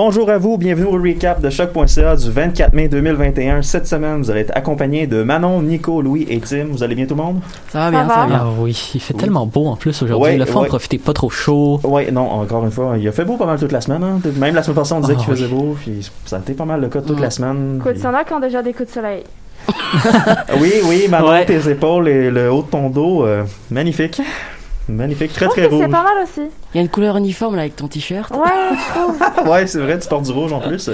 Bonjour à vous, bienvenue au recap de choc.ca du 24 mai 2021. Cette semaine, vous allez être accompagné de Manon, Nico, Louis et Tim. Vous allez bien tout le monde? Ça va bien, Ça ça, va. bien. Ah oui, il fait tellement beau en plus aujourd'hui. Ouais, le fond, ouais. profitez pas trop chaud. Oui, non, encore une fois, il a fait beau pas mal toute la semaine. hein. Même la semaine passée, on disait Ah, qu'il faisait oui. beau, puis ça a été pas mal le cas toute Mm. la semaine. Écoute, puis- il y en a qui ont déjà des coups de soleil. Oui, oui, Manon, Ouais. tes épaules et le haut de ton dos, euh, magnifique. Magnifique, très Je très rouge. c'est pas mal aussi. Il y a une couleur uniforme là avec ton t-shirt. Ouais, trouve. ouais, c'est vrai, tu portes du rouge en plus.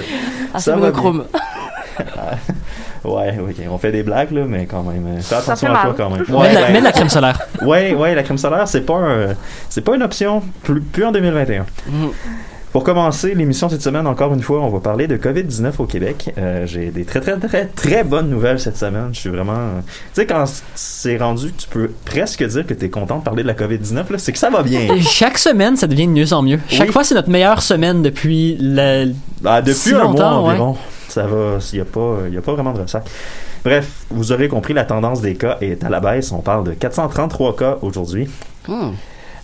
Ah, Ça va monochrome. Ouais, ok, on fait des blagues, là, mais quand même. euh, Fais attention à toi quand même. mets, de la, Ouais, mets de la crème solaire. ouais, ouais, la crème solaire, c'est pas un, c'est pas une option, plus, plus en 2021. Mhm. Pour commencer l'émission cette semaine, encore une fois, on va parler de COVID-19 au Québec. Euh, J'ai des très, très, très, très bonnes nouvelles cette semaine. Je suis vraiment... Tu sais, quand c'est rendu tu peux presque dire que tu es content de parler de la COVID-19, là, c'est que ça va bien. Chaque semaine, ça devient de mieux en mieux. Chaque Oui. fois, c'est notre meilleure semaine depuis la... Ah, depuis Si un mois longtemps, ouais. environ, ça va. Il n'y a, pas- y a pas vraiment de ressac. Bref, vous aurez compris, la tendance des cas est à la baisse. On parle de 433 cas aujourd'hui. Hmm.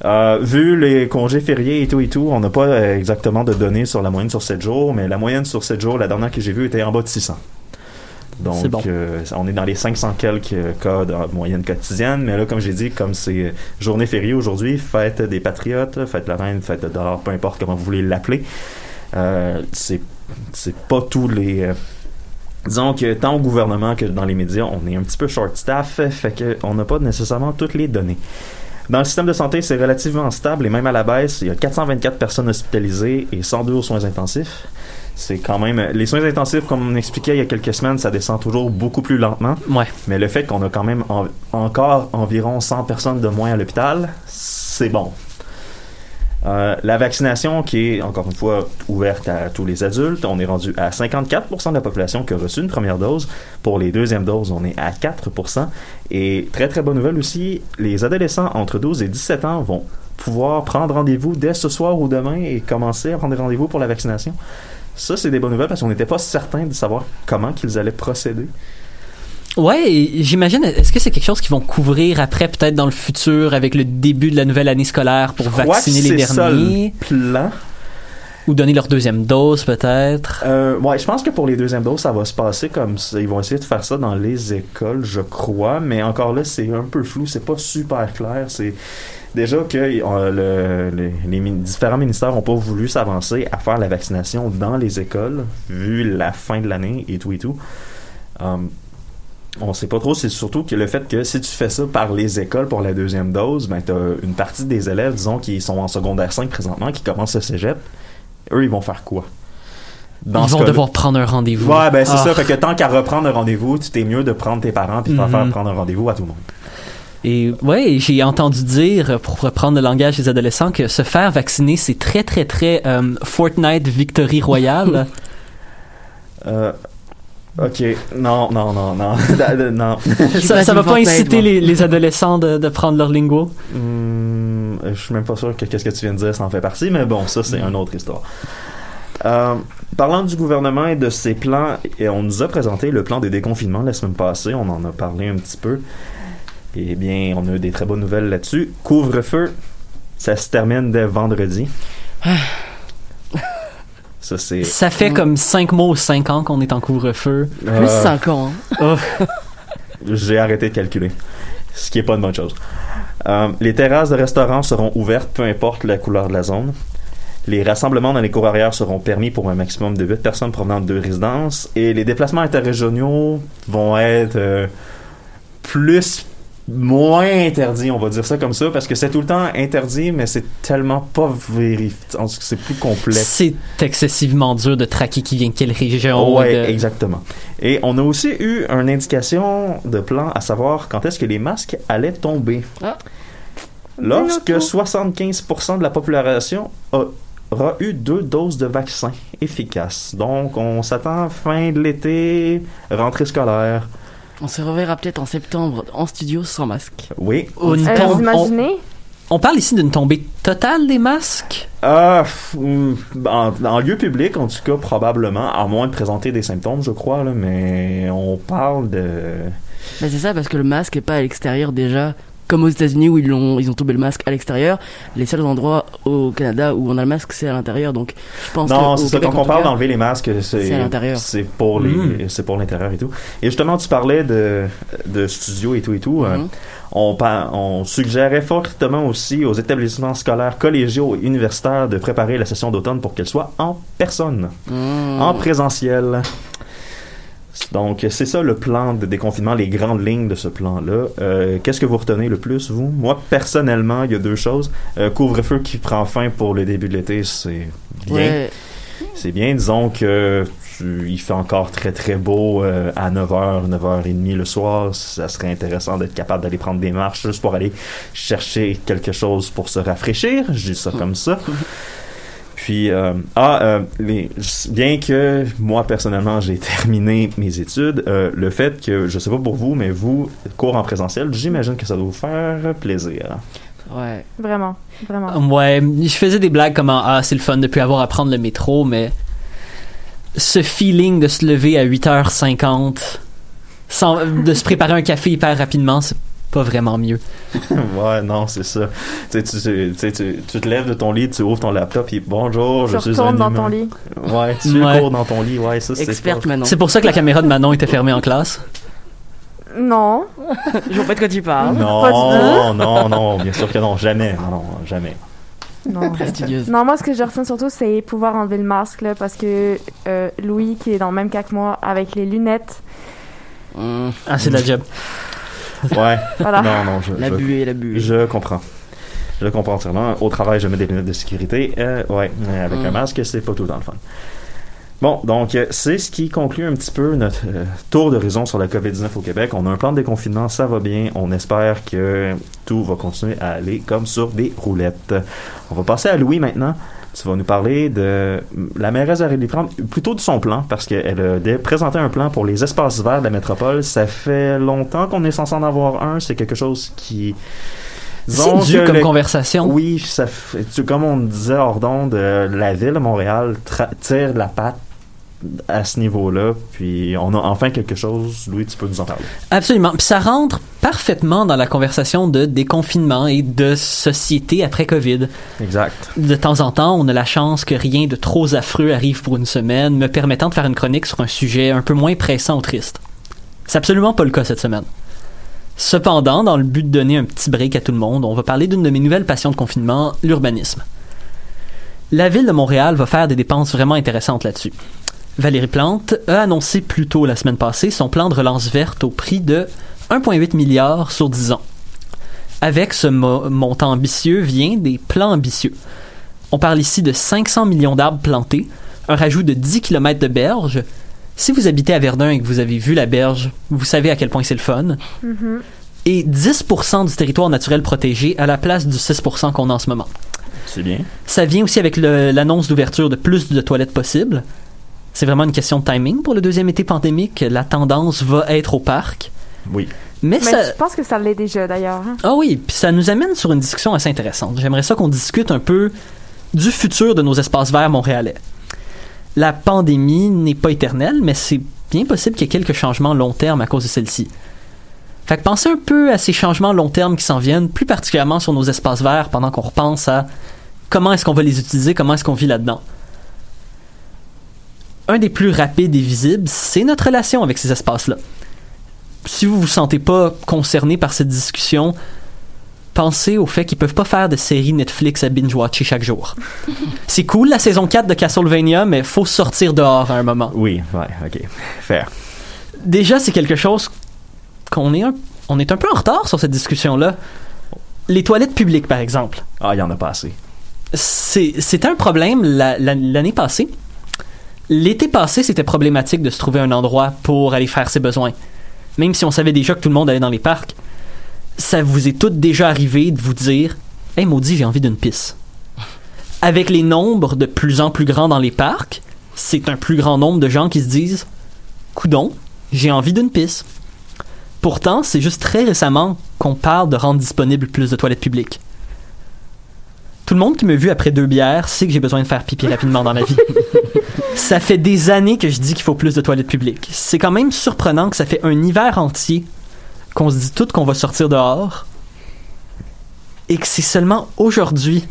Euh, vu les congés fériés et tout et tout, on n'a pas euh, exactement de données sur la moyenne sur 7 jours, mais la moyenne sur 7 jours, la dernière que j'ai vue était en bas de 600. Donc, bon. euh, on est dans les 500 quelques cas de moyenne quotidienne, mais là, comme j'ai dit, comme c'est euh, journée fériée aujourd'hui, fête des patriotes, fête de la reine, fête de dollar, peu importe comment vous voulez l'appeler, euh, c'est c'est pas tous les... euh, disons que tant au gouvernement que dans les médias, on est un petit peu short staff, fait que on n'a pas nécessairement toutes les données. Dans le système de santé, c'est relativement stable et même à la baisse, il y a 424 personnes hospitalisées et 102 aux soins intensifs. C'est quand même les soins intensifs, comme on expliquait il y a quelques semaines, ça descend toujours beaucoup plus lentement. Ouais. Mais le fait qu'on a quand même en- encore environ 100 personnes de moins à l'hôpital, c'est bon. Euh, la vaccination qui est encore une fois ouverte à tous les adultes, on est rendu à 54% de la population qui a reçu une première dose. Pour les deuxièmes doses, on est à 4%. Et très très bonne nouvelle aussi, les adolescents entre 12 et 17 ans vont pouvoir prendre rendez-vous dès ce soir ou demain et commencer à prendre rendez-vous pour la vaccination. Ça, c'est des bonnes nouvelles parce qu'on n'était pas certain de savoir comment qu'ils allaient procéder. Ouais, j'imagine, est-ce que c'est quelque chose qu'ils vont couvrir après, peut-être dans le futur, avec le début de la nouvelle année scolaire pour Je crois vacciner que les c'est ça, le derniers? plan. Ou donner leur deuxième dose, peut-être? Euh, ouais, je pense que pour les deuxièmes doses, ça va se passer comme ça. Ils vont essayer de faire ça dans les écoles, je crois, mais encore là, c'est un peu flou, c'est pas super clair. C'est déjà que euh, le- les, différents ministères n'ont pas voulu s'avancer à faire la vaccination dans les écoles, vu la fin de l'année et tout et tout. Um, on sait pas trop, c'est surtout que le fait que si tu fais ça par les écoles pour la deuxième dose, ben t'as une partie des élèves, disons, qui sont en secondaire 5 présentement, qui commencent le cégep, eux, ils vont faire quoi? Dans Ils vont devoir prendre un rendez-vous. Ouais, ben c'est Ah. ça. Fait que tant qu'à reprendre un rendez-vous, tu t'es mieux de prendre tes parents puis de faire Mhm. faire prendre un rendez-vous à tout le monde. Et ouais, j'ai entendu dire, pour reprendre le langage des adolescents, que se faire vacciner, c'est très, très, très euh, Fortnite Victory Royale. Euh, ok, non, non, non, non, non. ça, ça va pas inciter les, les adolescents de, de prendre leur lingo? Hmm, je suis même pas sûr que qu'est-ce que tu viens de dire, ça en fait partie, mais bon, ça c'est une autre histoire. Euh, parlant du gouvernement et de ses plans, et on nous a présenté le plan de déconfinement la semaine passée, on en a parlé un petit peu. Eh bien, on a eu des très bonnes nouvelles là-dessus. Couvre-feu, ça se termine dès vendredi. Ça c'est. Ça fait Mm. comme 5 mois ou 5 ans qu'on est en couvre-feu. Plus Euh, 5 ans. hein. J'ai arrêté de calculer. Ce qui est pas une bonne chose. Euh, les terrasses de restaurants seront ouvertes, peu importe la couleur de la zone. Les rassemblements dans les cours arrière seront permis pour un maximum de 8 personnes provenant de deux résidences. Et les déplacements interrégionaux vont être euh, plus moins interdits, on va dire ça comme ça, parce que c'est tout le temps interdit, mais c'est tellement pas vérifié. C'est plus complexe. C'est excessivement dur de traquer qui vient de quelle région. Ouais, de- exactement. Et on a aussi eu une indication de plan à savoir quand est-ce que les masques allaient tomber. Ah. Lorsque Dis-nous tout. 75% de la population a aura eu deux doses de vaccin efficaces. Donc, on s'attend fin de l'été, rentrée scolaire. On se reverra peut-être en septembre en studio sans masque. Oui. On, Euh, on- vous on- imaginez? on parle ici d'une tombée totale des masques? Ah, pff, hum, en, en lieu public, en tout cas, probablement, à moins de présenter des symptômes, je crois, là, mais on parle de... Bah, c'est ça, parce que le masque est pas à l'extérieur déjà. Comme aux États-Unis où ils, l'ont, ils ont tombé le masque à l'extérieur, les seuls endroits au Canada où on a le masque, c'est à l'intérieur. Donc, je pense Non, que c'est ça, quand on parle d'enlever les masques, c'est C'est à l'intérieur. C'est pour les, Mm. c'est pour l'intérieur et tout. Et justement, tu parlais de, de studio et tout et tout. euh, Mhm. on, on suggérait fortement aussi aux établissements scolaires collégiaux et universitaires de préparer la session d'automne pour qu'elle soit en personne, Mmh. en présentiel. Donc, c'est ça le plan de déconfinement, les grandes lignes de ce plan-là. Euh, Qu'est-ce que vous retenez le plus, vous? Moi, personnellement, il y a deux choses. Euh, Couvre-feu qui prend fin pour le début de l'été, c'est bien. Ouais. C'est bien, disons que tu- il fait encore très très beau euh, à 9h, 9h30 le soir. Ça serait intéressant d'être capable d'aller prendre des marches juste pour aller chercher quelque chose pour se rafraîchir. Je dis ça comme ça. Puis, euh, ah, euh, les, bien que moi personnellement j'ai terminé mes études, euh, le fait que, je sais pas pour vous, mais vous, cours en présentiel, j'imagine que ça doit vous faire plaisir. Ouais. Vraiment, vraiment. Ouais, je faisais des blagues comme ah c'est le fun de plus avoir à prendre le métro, mais ce feeling de se lever à 8h50 sans de se préparer un café hyper rapidement, c'est pas vraiment mieux. ouais, non, c'est ça. Tu, te lèves de ton lit, tu ouvres ton laptop et bonjour, Tu je suis un retournes dans ton lit. Ouais, tu Ouais. cours dans ton lit, ouais, ça c'est Experte maintenant. C'est pour ça que la caméra de Manon était fermée en classe? Non. Je vois pas de quoi tu parles. Non, non, non, bien sûr que non, jamais, non, non, jamais. Non. Non, moi, ce que je retiens surtout, c'est pouvoir enlever le masque, là, parce que euh, Louis, qui est dans le même cas que moi, avec les lunettes, Mmh. Ah, c'est de la job. Ouais, voilà. non, non, je, La je, buée, la buée. je comprends. Je comprends entièrement. Au travail, je mets des lunettes de sécurité. Euh, ouais, mais avec Mm. un masque, c'est pas tout le temps le fun. Bon, donc, euh, c'est ce qui conclut un petit peu notre euh, tour d'horizon sur la COVID-19 au Québec. On a un plan de déconfinement, ça va bien. On espère que tout va continuer à aller comme sur des roulettes. On va passer à Louis maintenant. Tu vas nous parler de la mairesse de prendre plutôt de son plan, parce qu'elle a présenté un plan pour les espaces verts de la métropole. Ça fait longtemps qu'on est censé en avoir un. C'est quelque chose qui... C'est que comme le- conversation. oui, ça fait, tu- comme on disait hors d'onde, euh, la ville de Montréal tire la patte à ce niveau-là, puis on a enfin quelque chose. Louis, tu peux nous en parler. Absolument. Puis ça rentre parfaitement dans la conversation de déconfinement et de société après COVID. Exact. De temps en temps, on a la chance que rien de trop affreux arrive pour une semaine, me permettant de faire une chronique sur un sujet un peu moins pressant ou triste. C'est absolument pas le cas cette semaine. Cependant, dans le but de donner un petit break à tout le monde, on va parler d'une de mes nouvelles passions de confinement, l'urbanisme. La ville de Montréal va faire des dépenses vraiment intéressantes là-dessus. Valérie Plante a annoncé plus tôt la semaine passée son plan de relance verte au prix de 1,8 milliard sur 10 ans. Avec ce mo- montant ambitieux vient des plans ambitieux. On parle ici de 500 millions d'arbres plantés, un rajout de 10 km de berge. Si vous habitez à Verdun et que vous avez vu la berge, vous savez à quel point c'est le fun. Mhm. Et 10% du territoire naturel protégé à la place du 6% qu'on a en ce moment. C'est bien. Ça vient aussi avec l'annonce d'ouverture de plus de toilettes possibles. C'est vraiment une question de timing pour le deuxième été pandémique. La tendance va être au parc. Oui. Mais, Mais ça... je pense que ça l'est déjà, d'ailleurs. hein. Ah oui, puis ça nous amène sur une discussion assez intéressante. J'aimerais ça qu'on discute un peu du futur de nos espaces verts montréalais. La pandémie n'est pas éternelle, mais c'est bien possible qu'il y ait quelques changements long terme à cause de celle-ci. Fait que pensez un peu à ces changements long terme qui s'en viennent, plus particulièrement sur nos espaces verts, pendant qu'on repense à comment est-ce qu'on va les utiliser, comment est-ce qu'on vit là-dedans. Un des plus rapides et visibles, c'est notre relation avec ces espaces-là si vous vous sentez pas concerné par cette discussion, pensez au fait qu'ils peuvent pas faire de séries Netflix à binge-watcher chaque jour. C'est cool la saison 4 de Castlevania, mais faut sortir dehors à un moment. Oui, ouais, ok. Faire. Déjà, c'est quelque chose qu'on est un, on est un peu en retard sur cette discussion-là. Les toilettes publiques, par exemple. Ah, il y en a pas assez. C'est- C'était un problème la- la- l'année passée. L'été passé, c'était problématique de se trouver un endroit pour aller faire ses besoins. Même si on savait déjà que tout le monde allait dans les parcs. Ça vous est tout déjà arrivé de vous dire Hey maudit, j'ai envie d'une pisse. avec les nombres de plus en plus grands dans les parcs, c'est un plus grand nombre de gens qui se disent Coudon, j'ai envie d'une pisse. Pourtant, c'est juste très récemment qu'on parle de rendre disponible plus de toilettes publiques. Tout le monde qui me vu après deux bières sait que j'ai besoin de faire pipi rapidement dans la vie. ça fait des années que je dis qu'il faut plus de toilettes publiques. C'est quand même surprenant que ça fait un hiver entier qu'on se dit tout qu'on va sortir dehors et que c'est seulement aujourd'hui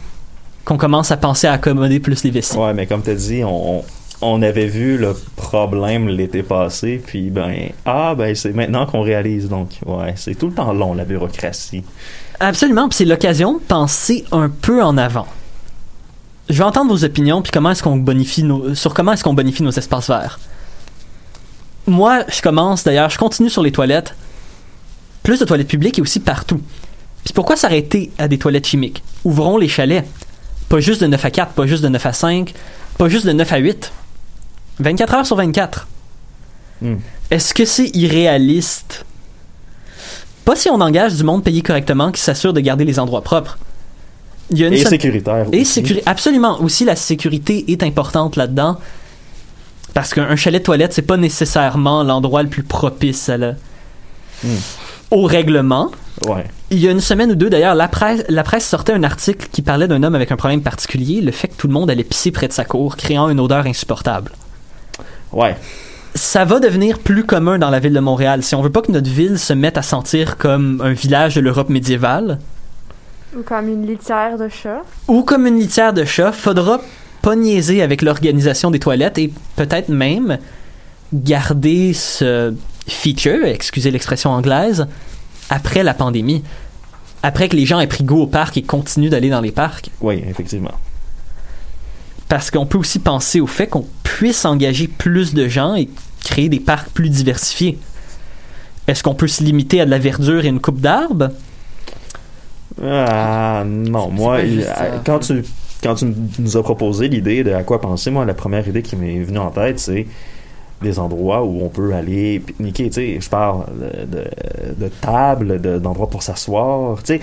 qu'on commence à penser à accommoder plus les vessies. Ouais, mais comme tu as dit, on, on avait vu le problème l'été passé, puis ben, ah, ben, c'est maintenant qu'on réalise. Donc, ouais, c'est tout le temps long, la bureaucratie. Absolument, puis c'est l'occasion de penser un peu en avant. Je vais entendre vos opinions, puis comment est-ce qu'on bonifie nos, sur comment est-ce qu'on bonifie nos espaces verts. Moi, je commence d'ailleurs, je continue sur les toilettes. Plus de toilettes publiques et aussi partout. Puis pourquoi s'arrêter à des toilettes chimiques? Ouvrons les chalets. Pas juste de 9 à 4, pas juste de 9 à 5, pas juste de 9 à 8. 24 heures sur 24. Hmm. Est-ce que c'est irréaliste Pas si on engage du monde payé correctement qui s'assure de garder les endroits propres. Il y a une Et seule- sécuritaire. et aussi. sécuri- absolument. Aussi, la sécurité est importante là-dedans. Parce qu'un chalet de toilette, c'est pas nécessairement l'endroit le plus propice à la- Hmm. au règlement. Ouais. Il y a une semaine ou deux, d'ailleurs, la presse, la presse sortait un article qui parlait d'un homme avec un problème particulier, le fait que tout le monde allait pisser près de sa cour, créant une odeur insupportable. Ouais. Ça va devenir plus commun dans la ville de Montréal. Si on veut pas que notre ville se mette à sentir comme un village de l'Europe médiévale, Ou comme une litière de chat. ou comme une litière de chat, faudra pas niaiser avec l'organisation des toilettes et peut-être même garder ce feature, excusez l'expression anglaise, après la pandémie. Après que les gens aient pris goût au parc et continuent d'aller dans les parcs. Oui, effectivement. Parce qu'on peut aussi penser au fait qu'on puisse engager plus de gens et créer des parcs plus diversifiés. Est-ce qu'on peut se limiter à de la verdure et une coupe d'arbres? Ah, non, moi, quand tu quand tu nous as proposé l'idée de à quoi penser, moi, la première idée qui m'est venue en tête, c'est des endroits où on peut aller pique-niquer, tu sais, je parle de, de, de tables, de- d'endroits pour s'asseoir, tu sais.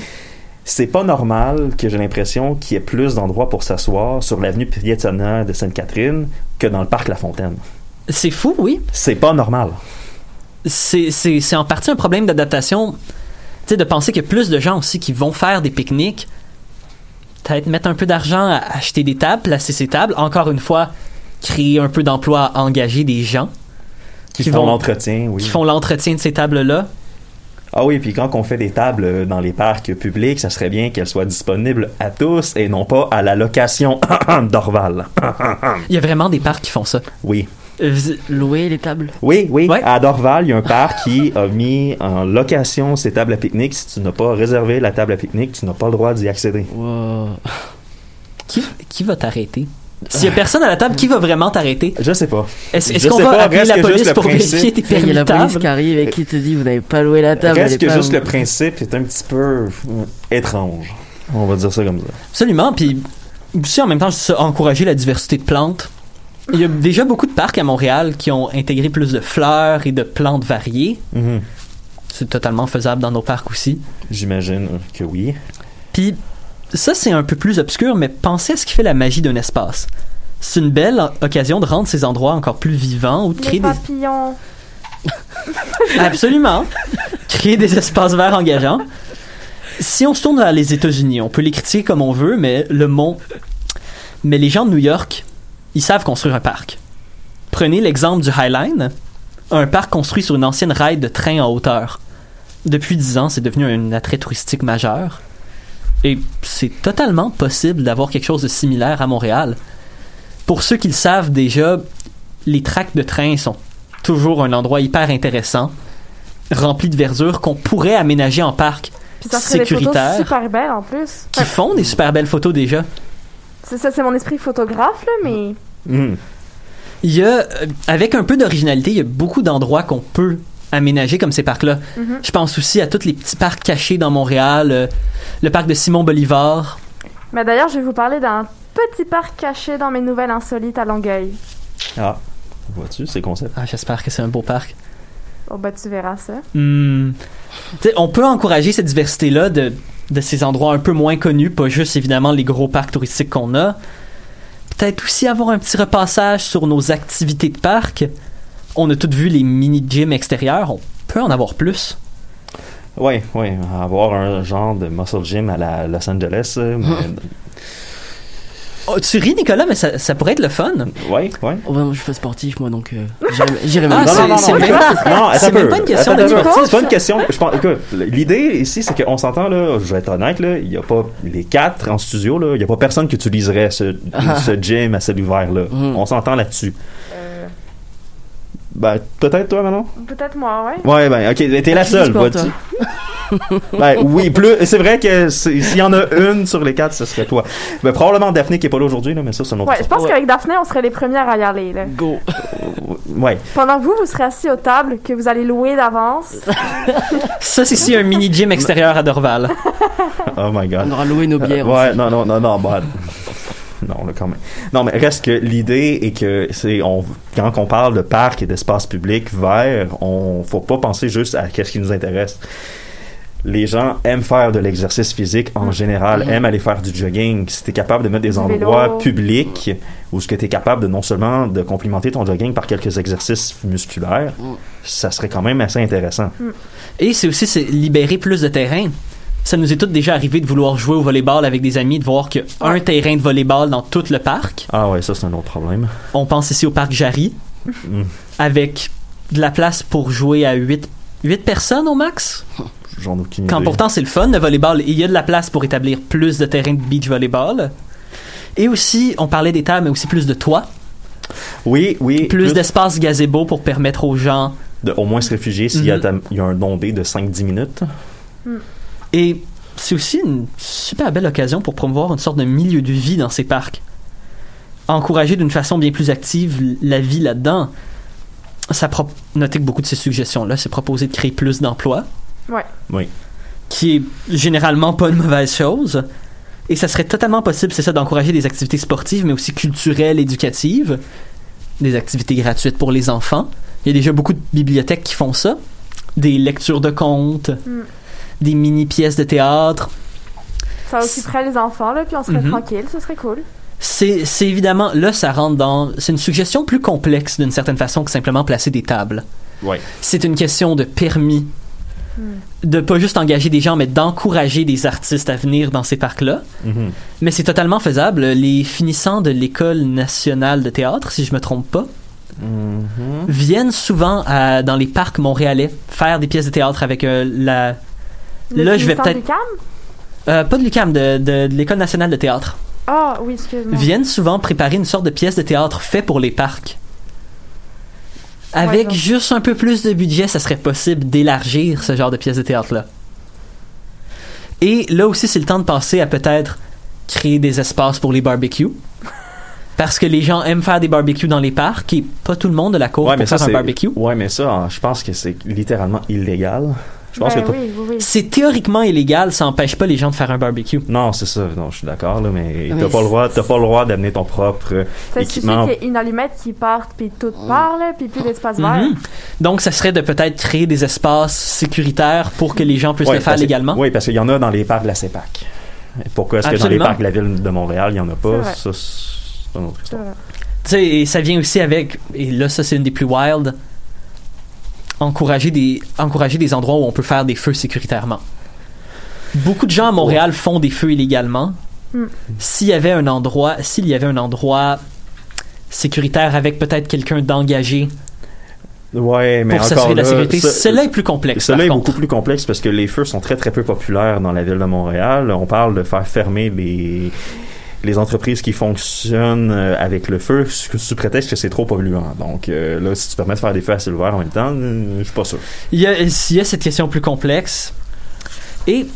C'est pas normal que j'ai l'impression qu'il y ait plus d'endroits pour s'asseoir sur l'avenue Piétonna de Sainte-Catherine que dans le parc La Fontaine. C'est fou, oui. C'est pas normal. c'est en partie un problème d'adaptation. Tu sais, de penser qu'il y a plus de gens aussi qui vont faire des pique-niques, peut-être mettre un peu d'argent à acheter des tables, placer ces tables, encore une fois, créer un peu d'emploi, engager des gens Qui, Qui font l'entretien, oui. qui font l'entretien de ces tables-là. Ah oui, puis quand on fait des tables euh, dans les parcs publics, ça serait bien qu'elles soient disponibles à tous et non pas à la location d'Orval. Il y a vraiment des parcs qui font ça. Oui. Euh, vous- Louer les tables? Oui, oui. Ouais. À Dorval, il y a un parc qui a mis en location ses tables à pique-nique. Si tu n'as pas réservé la table à pique-nique, tu n'as pas le droit d'y accéder. Wow. qui, qui va t'arrêter? S'il y a personne à la table, qui va vraiment t'arrêter? Je sais pas. Est-ce qu'on va pas, appeler la police pour principe. vérifier tes Il y a permis la de police table? qui arrive et qui te dit vous n'avez pas loué la table. Reste est que pas juste où. le principe est un petit peu euh, étrange. On va dire ça comme ça. Absolument. Puis aussi, en même temps, encourager la diversité de plantes. Il y a déjà beaucoup de parcs à Montréal qui ont intégré plus de fleurs et de plantes variées. Mhm. C'est totalement faisable dans nos parcs aussi. J'imagine que oui. Puis ça, c'est un peu plus obscur, mais pensez à ce qui fait la magie d'un espace. C'est une belle occasion de rendre ces endroits encore plus vivants ou de Les créer des... papillons. Absolument. Créer des espaces verts engageants. Si on se tourne vers les États-Unis, on peut les critiquer comme on veut, mais le mont. Mais les gens de New York, ils savent construire un parc. Prenez l'exemple du High Line, un parc construit sur une ancienne rail de train en hauteur. Depuis 10 ans, c'est devenu un attrait touristique majeur. Et c'est totalement possible d'avoir quelque chose de similaire à Montréal. Pour ceux qui le savent déjà, les tracts de train sont toujours un endroit hyper intéressant, rempli de verdure qu'on pourrait aménager en parc, Puis ça serait des Sécuritaire. super belles en plus. qui font des super belles photos déjà. C'est ça, c'est mon esprit photographe, là, mais. Mhm. Il y a, euh, avec un peu d'originalité, il y a beaucoup d'endroits qu'on peut aménager comme ces parcs-là. Mhm. Je pense aussi à tous les petits parcs cachés dans Montréal, euh, le parc de Simon Bolivar. Mais d'ailleurs, je vais vous parler d'un petit parc caché dans mes nouvelles insolites à Longueuil. Ah, vois-tu, c'est concept. Ah, j'espère que c'est un beau parc. Oh, bah, tu verras ça. Hmm. On peut encourager cette diversité-là de de ces endroits un peu moins connus, pas juste évidemment les gros parcs touristiques qu'on a. Peut-être aussi avoir un petit repassage sur nos activités de parc. On a toutes vu les mini-gyms extérieurs, on peut en avoir plus. Oui, oui, avoir un genre de muscle gym à la Los Angeles. euh, mais- Oh, tu ris, Nicolas, mais ça, ça pourrait être le fun. Oui, oui. Oh, bah, moi, je suis pas sportif, moi, donc euh, j'irai- Ah, même c'est- pas. non, non, c'est non, même même pas une question Attends, de. C'est pas une question. Je pense, écoute, l'idée ici, c'est qu'on s'entend, là, je vais être honnête, là, il n'y a pas les quatre en studio, là, il n'y a pas personne qui utiliserait ce, ce gym à ciel ouvert, là. Mhm. On s'entend là-dessus. Euh, Ben, peut-être toi, Manon? Peut-être moi, ouais. Ouais, ben, ok, mais t'es la seule, vois-tu? toi? Ben, oui, plus, c'est vrai que s'il y en a une sur les quatre, ce serait toi. Ben, probablement Daphné qui est pas là aujourd'hui, là, mais ça, c'est un autre Ouais, je pense qu'avec Daphné, on serait les premières à y aller. Là. Go. Ouais. Pendant que vous, vous serez assis aux tables que vous allez louer d'avance. Ça, c'est ici un mini-gym extérieur à Dorval. Oh my god. On aura loué nos bières. Euh, ouais, aussi. non, non, non, non, bah, non, là, quand même. Non, mais reste que l'idée est que c'est, on, quand on parle de parc et d'espace public vert, on, faut pas penser juste à qu'est-ce qui nous intéresse. Les gens aiment faire de l'exercice physique en général, Mhm. aiment aller faire du jogging. Si t'es capable de mettre des Du endroits vélo. publics où ce que t'es capable de non seulement de complimenter ton jogging par quelques exercices musculaires, Mhm. ça serait quand même assez intéressant. Et c'est aussi c'est libérer plus de terrain. Ça nous est tout déjà arrivé de vouloir jouer au volleyball avec des amis, de voir qu'il y a un terrain de volleyball dans tout le parc. Ah ouais, ça c'est un autre problème. On pense ici au parc Jarry, Mm. avec de la place pour jouer à 8, personnes au max. J'en ai aucune Quand idée. pourtant c'est le fun, le volleyball, il y a de la place pour établir plus de terrains de beach volleyball. Et aussi, on parlait des tables, mais aussi plus de toits, Oui, oui. plus, d'espace gazebo pour permettre aux gens. de au moins se réfugier s'il y, a Mhm. y a un ondé de 5-10 minutes. Et c'est aussi une super belle occasion pour promouvoir une sorte de milieu de vie dans ces parcs. Encourager d'une façon bien plus active la vie là-dedans. Ça pro- notez que beaucoup de ces suggestions-là, c'est proposer de créer plus d'emplois. Ouais. Oui. Qui est généralement pas une mauvaise chose. Et ça serait totalement possible, c'est ça, d'encourager des activités sportives, mais aussi culturelles, éducatives. Des activités gratuites pour les enfants. Il y a déjà beaucoup de bibliothèques qui font ça. Des lectures de contes, Mm. Des mini-pièces de théâtre. Ça occuperait les enfants, là, puis on serait Mhm. tranquille, ce serait cool. C'est évidemment, là, ça rentre dans. C'est une suggestion plus complexe d'une certaine façon que simplement placer des tables. Ouais. C'est une question de permis. De pas juste engager des gens, mais d'encourager des artistes à venir dans ces parcs-là. Mhm. Mais c'est totalement faisable. Les finissants de l'École nationale de théâtre, si je me trompe pas, Mhm. viennent souvent à- dans les parcs montréalais faire des pièces de théâtre avec euh, la. Le Là, je vais peut-être- euh, pas de l'UQAM, de, de- de l'École nationale de théâtre. Ah, oui, excuse-moi. viennent souvent préparer une sorte de pièce de théâtre fait pour les parcs. Avec Ouais, juste un peu plus de budget, ça serait possible d'élargir ce genre de pièce de théâtre-là. Et là aussi, c'est le temps de passer à peut-être créer des espaces pour les barbecues. Parce que les gens aiment faire des barbecues dans les parcs et pas tout le monde de la cour Ouais, pour mais ça, faire un barbecue. Ouais, mais ça, je pense que c'est littéralement illégal. Je pense Ben que oui, oui, oui. C'est théoriquement illégal, ça empêche pas les gens de faire un barbecue. Non, c'est ça. Non, je suis d'accord, là, mais Mais t'as pas le droit, t'as pas le droit d'amener ton propre euh, Ça suffit équipement. qu'il y ait une allumette qui parte, puis tout part, là, puis plus d'espace vert. Mhm. Donc, ça serait de peut-être créer des espaces sécuritaires pour que les gens puissent Ouais, le faire légalement? Oui, parce qu'il y en a dans les parcs de la CEPAC. Pourquoi est-ce que dans les parcs de la ville de Montréal, il y en a pas? Ça, c'est une autre histoire. Tu sais, et ça vient aussi avec, et là, ça, c'est une des plus wild, encourager des, encourager des endroits où on peut faire des feux sécuritairement. Beaucoup de gens à Montréal font des feux illégalement. Mm. S'il y avait un endroit, s'il y avait un endroit sécuritaire avec peut-être quelqu'un d'engagé Ouais, mais pour s'assurer de la sécurité, cela est plus complexe. Cela est contre. beaucoup plus complexe parce que les feux sont très très peu populaires dans la ville de Montréal. On parle de faire fermer les les entreprises qui fonctionnent euh, avec le feu sous, prétexte que c'est trop polluant. Donc euh, là, si tu permets de faire des feux à ciel ouvert en même temps, euh, je suis pas sûr. Il y, a, il y a cette question plus complexe. Et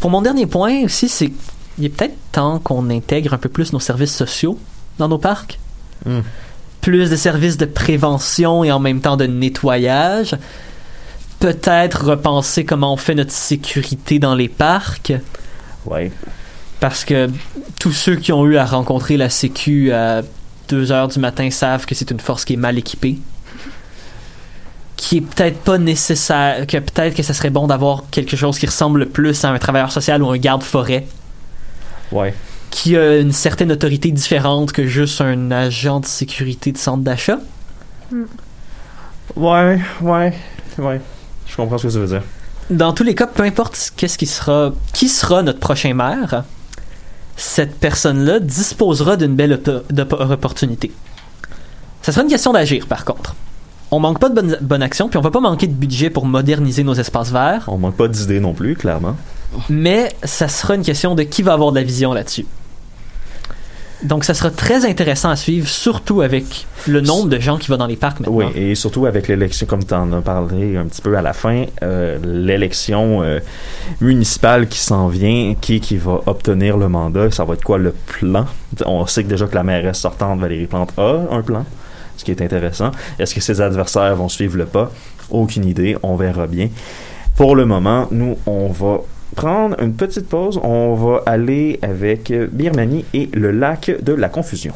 pour mon dernier point aussi, c'est il est peut-être temps qu'on intègre un peu plus nos services sociaux dans nos parcs. Hmm. Plus de services de prévention et en même temps de nettoyage. Peut-être repenser comment on fait notre sécurité dans les parcs. Ouais. Parce que tous ceux qui ont eu à rencontrer la Sécu à 2 heures du matin savent que c'est une force qui est mal équipée. qui est peut-être pas nécessaire, que peut-être que ça serait bon d'avoir quelque chose qui ressemble plus à un travailleur social ou un garde-forêt, Ouais. qui a une certaine autorité différente que juste un agent de sécurité de centre d'achat. Ouais, ouais, ouais. Je comprends ce que ça veut dire. Dans tous les cas, peu importe qu'est-ce qui sera, qui sera notre prochain maire, cette personne-là disposera d'une belle opportunité. Ça sera une question d'agir, par contre. On manque pas de bonne, bonne action, puis on va pas manquer de budget pour moderniser nos espaces verts, On manque pas d'idées non plus, clairement. mais ça sera une question de qui va avoir de la vision là-dessus. Donc, ça sera très intéressant à suivre, surtout avec le nombre de gens qui vont dans les parcs maintenant. Oui, et surtout avec l'élection, comme tu en as parlé un petit peu à la fin, euh, l'élection euh, municipale qui s'en vient, qui, qui va obtenir le mandat, ça va être quoi le plan? On sait que déjà que la mairesse sortante, Valérie Plante, a un plan, ce qui est intéressant. Est-ce que ses adversaires vont suivre le pas? Aucune idée, on verra bien. Pour le moment, nous, on va prendre une petite pause. On va aller avec Birmanie et le lac de la confusion.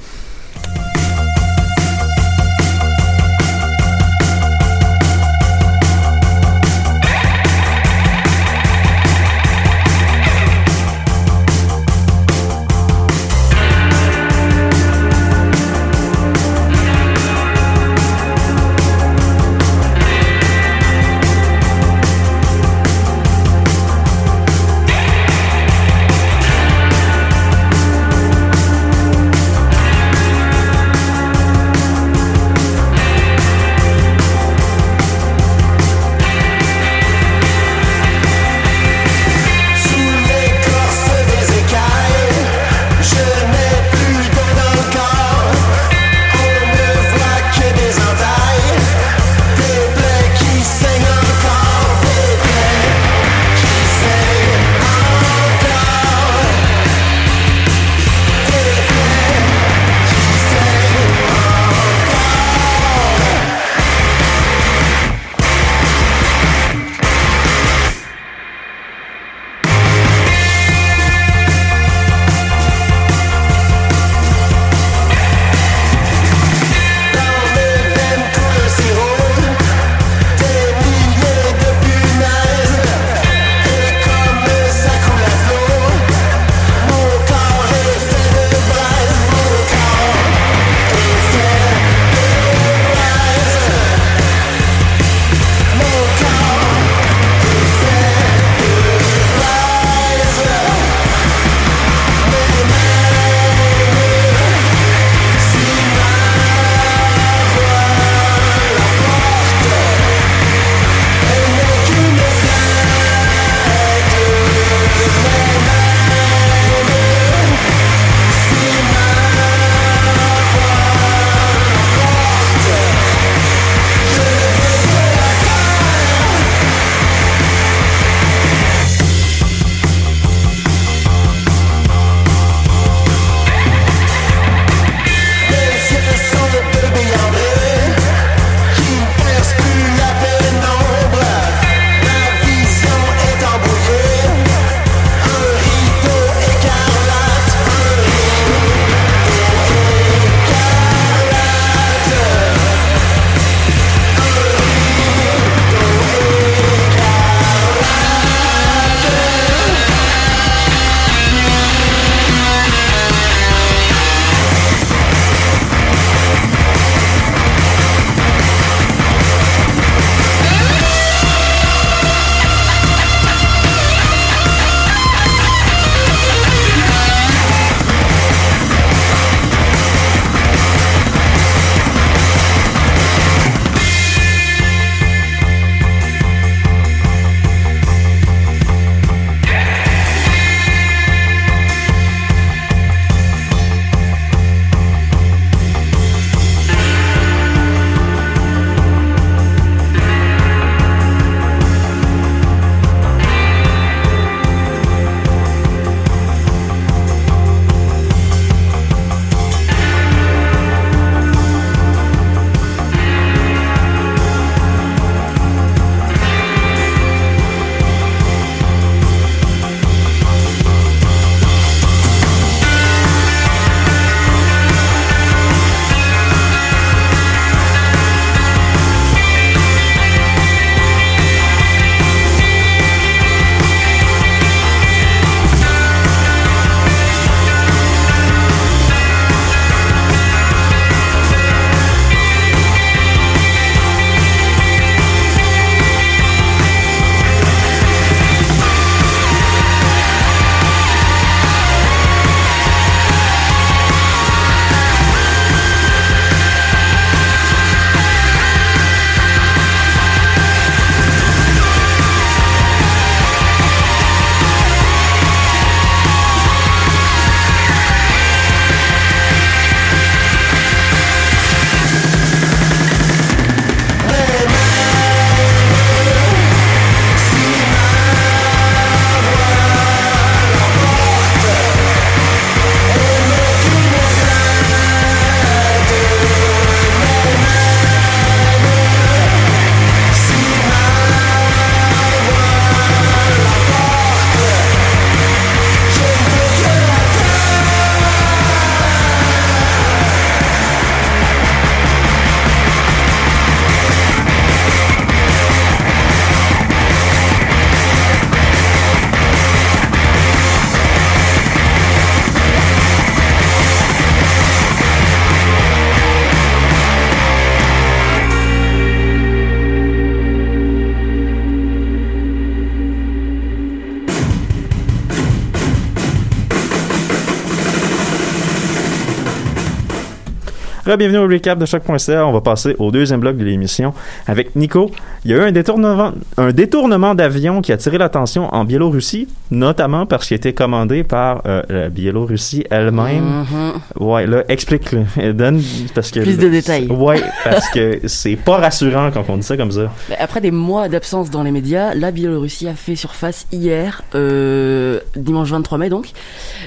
Bienvenue au recap de choc.ca. On va passer au deuxième bloc de l'émission avec Nico. Il y a eu un détournement, un détournement d'avion qui a attiré l'attention en Biélorussie, notamment parce qu'il était commandé par euh, la Biélorussie elle-même. Mhm. Ouais, là, explique-le. Donne, parce que. Plus de détails. Ouais, parce que c'est pas rassurant quand on dit ça comme ça. Mais Après des mois d'absence dans les médias, la Biélorussie a fait surface hier, euh, dimanche 23 mai donc.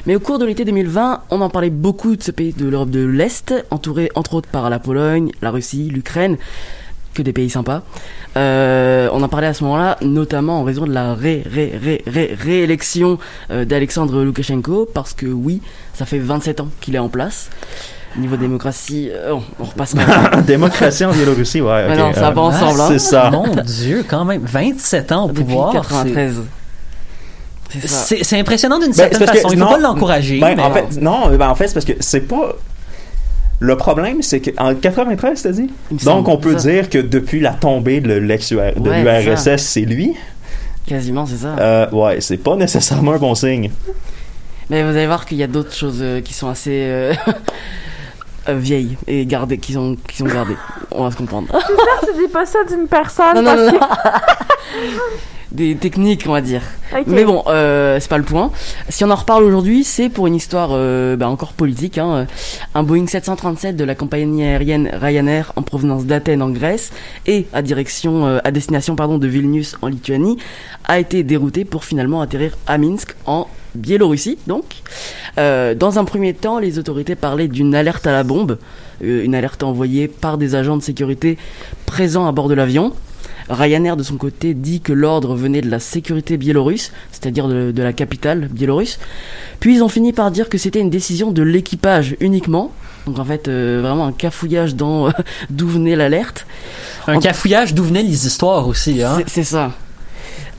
Mais au cours de l'été 2020, on en parlait beaucoup de ce pays de l'Europe de l'Est, entouré entre autres par la Pologne, la Russie, l'Ukraine, que des pays sympas. Euh, on en parlait à ce moment-là, notamment en raison de la ré, ré, ré, ré, réélection euh, d'Alexandre Loukachenko, parce que oui, ça fait 27 ans qu'il est en place. Niveau démocratie, euh, on, repasse pas. Démocratie en Biélorussie, ouais. Non, ça va ensemble. hein. C'est ça. Mon Dieu, quand même. 27 ans au Depuis pouvoir. 93. C'est impressionnant d'une Ben, certaine parce que- façon. Il faut non, pas l'encourager. Ben, mais- en fait, non, ben, en fait, c'est parce que c'est pas. Le problème, c'est qu'en 93, t'as dit? Donc, semble, on peut ça. dire que depuis la tombée de l'ex- de Ouais, l'URSS, c'est lui. Quasiment, c'est ça. Euh, ouais, c'est pas nécessairement un bon signe. Mais vous allez voir qu'il y a d'autres choses euh, qui sont assez euh, euh, vieilles et gardées, qui sont, qui sont gardées. On va se comprendre. Tu dis pas ça d'une personne non, non, parce non, non. Des techniques, on va dire. Mais bon, euh, c'est pas le point. Si on en reparle aujourd'hui, c'est pour une histoire euh, bah, encore politique. Hein. Un Boeing 737 de la compagnie aérienne Ryanair en provenance d'Athènes en Grèce et à direction, euh, à destination pardon de Vilnius en Lituanie a été dérouté pour finalement atterrir à Minsk en Biélorussie. Donc, Euh, dans un premier temps, les autorités parlaient d'une alerte à la bombe, euh, une alerte envoyée par des agents de sécurité présents à bord de l'avion. Ryanair, de son côté, dit que l'ordre venait de la sécurité biélorusse, c'est-à-dire de, de la capitale biélorusse. Puis ils ont fini par dire que c'était une décision de l'équipage uniquement. Donc en fait, euh, vraiment un cafouillage dans euh, d'où venait l'alerte. Un cafouillage d'où venaient les histoires aussi. Hein? C'est- C'est ça.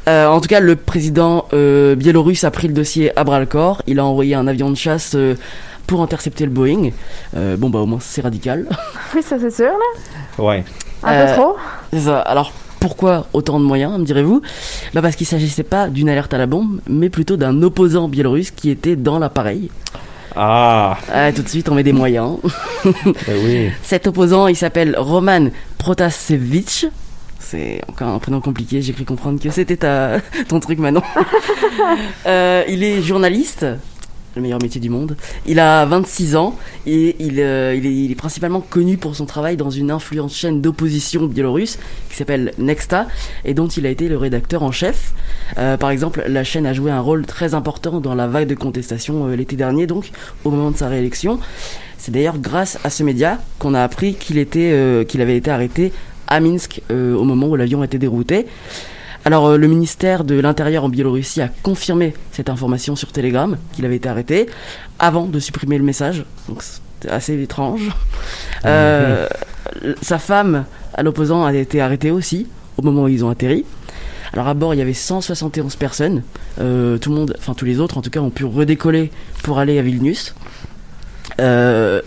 Euh, en tout cas, le président euh, biélorusse a pris le dossier à bras le corps. Il a envoyé un avion de chasse euh, pour intercepter le Boeing. Euh, bon, bah au moins c'est radical. Oui, ça c'est sûr, là. Ouais. Un Euh, peu trop. C'est ça. Alors pourquoi autant de moyens, me direz-vous Bah parce qu'il s'agissait pas d'une alerte à la bombe, mais plutôt d'un opposant biélorusse qui était dans l'appareil. Ah, Ah, tout de suite, on met des moyens. ben oui. Cet opposant, il s'appelle Roman Protasevich. C'est encore un prénom compliqué, j'ai cru comprendre que c'était ta, ton truc maintenant. Euh, il est journaliste, le meilleur métier du monde. Il a 26 ans et il, euh, il, est, il est principalement connu pour son travail dans une influente chaîne d'opposition biélorusse qui s'appelle Nexta et dont il a été le rédacteur en chef. Euh, par exemple, la chaîne a joué un rôle très important dans la vague de contestation euh, l'été dernier, donc au moment de sa réélection. C'est d'ailleurs grâce à ce média qu'on a appris qu'il euh, qu'il avait été arrêté à Minsk euh, au moment où l'avion était dérouté. Alors euh, le ministère de l'Intérieur en Biélorussie a confirmé cette information sur Telegram qu'il avait été arrêté avant de supprimer le message. Donc assez étrange. Euh, Sa femme, à l'opposant, a été arrêtée aussi au moment où ils ont atterri. Alors à bord, il y avait 171 personnes. Euh, tout le monde, enfin tous les autres en tout cas, ont pu redécoller pour aller à Vilnius. Euh,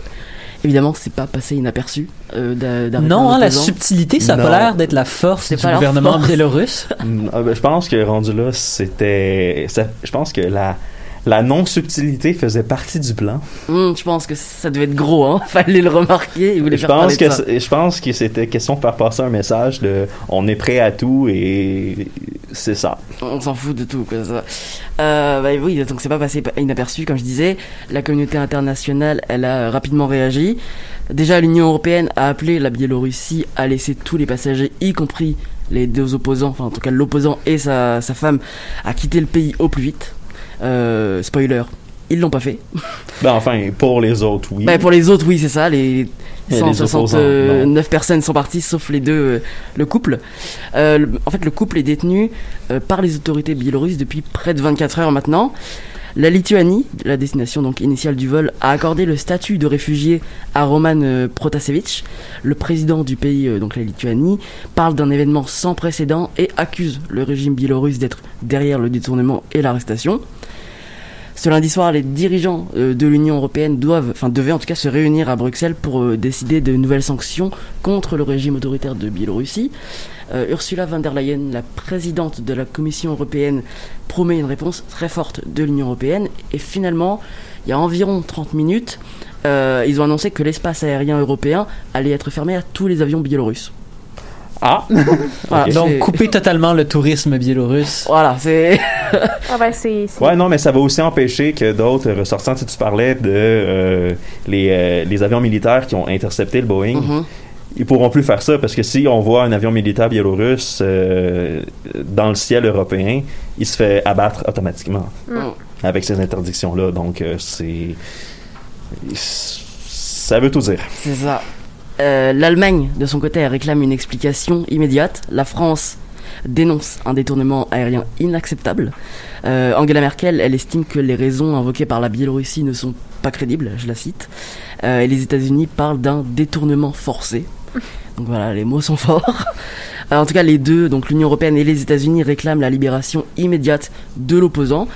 évidemment, c'est pas passé inaperçu. Euh, Non, hein, la subtilité, ça a Non. pas l'air d'être la force du gouvernement force. biélorusse. Mm, ah, ben, je pense que rendu là, c'était. Je pense que la, la non-subtilité faisait partie du plan. Hum, je pense que ça devait être gros, hein. Fallait le remarquer. Ils Je pense, que ça. c'est- je pense que c'était question de faire passer un message de on est prêt à tout et c'est ça. On s'en fout de tout, quoi. Ça. Euh, bah oui, donc c'est pas passé inaperçu, comme je disais. La communauté internationale, elle a rapidement réagi. Déjà, l'Union européenne a appelé la Biélorussie à laisser tous les passagers, y compris les deux opposants, enfin en tout cas l'opposant et sa, sa femme, à quitter le pays au plus vite. Euh, spoiler, ils l'ont pas fait. Ben enfin, pour les autres, oui. Bah, pour les autres, oui, c'est ça. Les Et les opposants, 169 personnes sont parties, sauf les deux, euh, le couple. Euh, le- en fait, le couple est détenu euh, par les autorités biélorusses depuis près de 24 heures maintenant. La Lituanie, la destination donc initiale du vol, a accordé le statut de réfugié à Roman Protasevich. Le président du pays, donc la Lituanie, parle d'un événement sans précédent et accuse le régime biélorusse d'être derrière le détournement et l'arrestation. Ce lundi soir, les dirigeants euh, de l'Union européenne doivent, enfin devaient en tout cas se réunir à Bruxelles pour euh, décider de nouvelles sanctions contre le régime autoritaire de Biélorussie. Euh, Ursula von der Leyen, la présidente de la Commission européenne, promet une réponse très forte de l'Union européenne. Et finalement, il y a environ 30 minutes, ils ont annoncé que l'espace aérien européen allait être fermé à tous les avions biélorusses. Ah! Voilà, Ok. c'est- Donc, couper totalement le tourisme biélorusse. Voilà, c'est. Ah ben, c'est... Ouais, non, mais ça va aussi empêcher que d'autres ressortissants, tu tu parlais de euh, les, euh, les avions militaires qui ont intercepté le Boeing. Mhm. Ils pourront plus faire ça parce que si on voit un avion militaire biélorusse euh, dans le ciel européen, il se fait abattre automatiquement Mm. avec ces interdictions-là. Donc, euh, c'est. Ça veut tout dire. C'est ça. Euh, L'Allemagne, de son côté, réclame une explication immédiate. La France dénonce un détournement aérien inacceptable. Euh, Angela Merkel, elle estime que les raisons invoquées par la Biélorussie ne sont pas crédibles, je la cite. Euh, et les États-Unis parlent d'un détournement forcé. Donc voilà, les mots sont forts. En tout cas, les deux, donc l'Union européenne et les États-Unis, réclament la libération immédiate de l'opposant.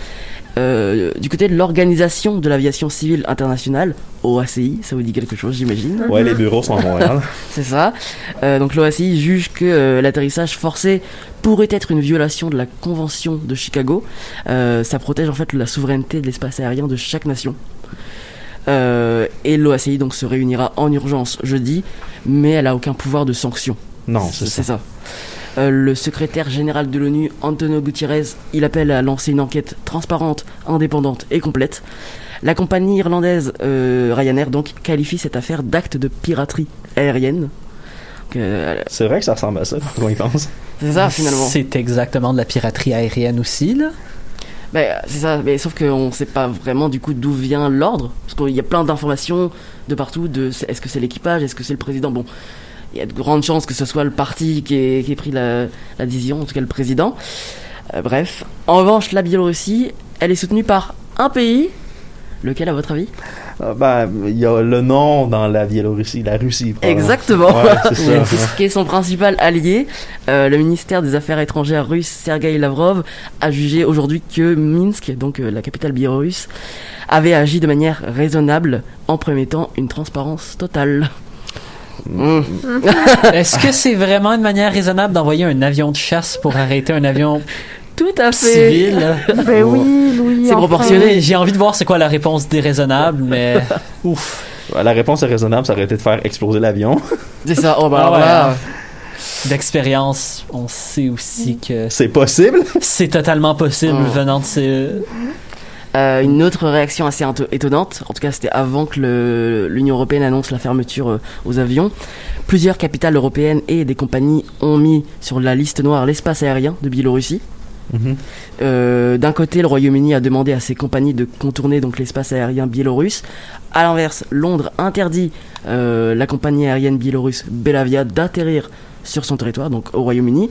Euh, du côté de l'Organisation de l'aviation civile internationale, OACI, ça vous dit quelque chose, j'imagine. Ouais, les bureaux sont à Montréal. C'est ça. Euh, donc l'OACI juge que euh, l'atterrissage forcé pourrait être une violation de la Convention de Chicago. Ça protège en fait la souveraineté de l'espace aérien de chaque nation. Et l'OACI donc se réunira en urgence jeudi, mais elle a aucun pouvoir de sanction. Non, c'est C'est ça. ça. Euh, le secrétaire général de l'ONU, Antonio Gutiérrez, il appelle à lancer une enquête transparente, indépendante et complète. La compagnie irlandaise euh, Ryanair donc qualifie cette affaire d'acte de piraterie aérienne. Euh, C'est vrai que ça ressemble à ça, quand on y pense. c'est ça finalement. C'est exactement de la piraterie aérienne aussi, là. Ben, c'est ça, mais sauf qu'on ne sait pas vraiment du coup d'où vient l'ordre, parce qu'il y a plein d'informations de partout, de est-ce que c'est l'équipage, est-ce que c'est le président, bon, il y a de grandes chances que ce soit le parti qui ait, qui ait pris la, la décision, en tout cas le président. Euh, bref, en revanche, la Biélorussie, elle est soutenue par un pays, lequel à votre avis? Ben, il y a le nom dans la Biélorussie, la Russie. Exactement. Ouais, c'est qui est son principal allié. Euh, le ministère des Affaires étrangères russe, Sergei Lavrov, a jugé aujourd'hui que Minsk, donc euh, la capitale biélorusse, avait agi de manière raisonnable en promettant une transparence totale. Mm. Est-ce que c'est vraiment une manière raisonnable d'envoyer un avion de chasse pour arrêter un avion Tout à fait. civil? Ben oui, Louis. C'est enfin. proportionné. J'ai envie de voir c'est quoi la réponse déraisonnable, mais ouf. La réponse est raisonnable, ça aurait été de faire exploser l'avion. C'est ça. Oh bah Ah ouais, hein. D'expérience, on sait aussi que C'est possible. c'est totalement possible Mm. venant de ces. Euh, une autre réaction assez étonnante, en tout cas c'était avant que l'Union Européenne annonce la fermeture euh, aux avions, plusieurs capitales européennes et des compagnies ont mis sur la liste noire l'espace aérien de Biélorussie. Mhm. Euh, D'un côté, le Royaume-Uni a demandé à ses compagnies de contourner donc l'espace aérien biélorusse. À l'inverse, Londres interdit la compagnie aérienne biélorusse Belavia d'atterrir sur son territoire, donc au Royaume-Uni.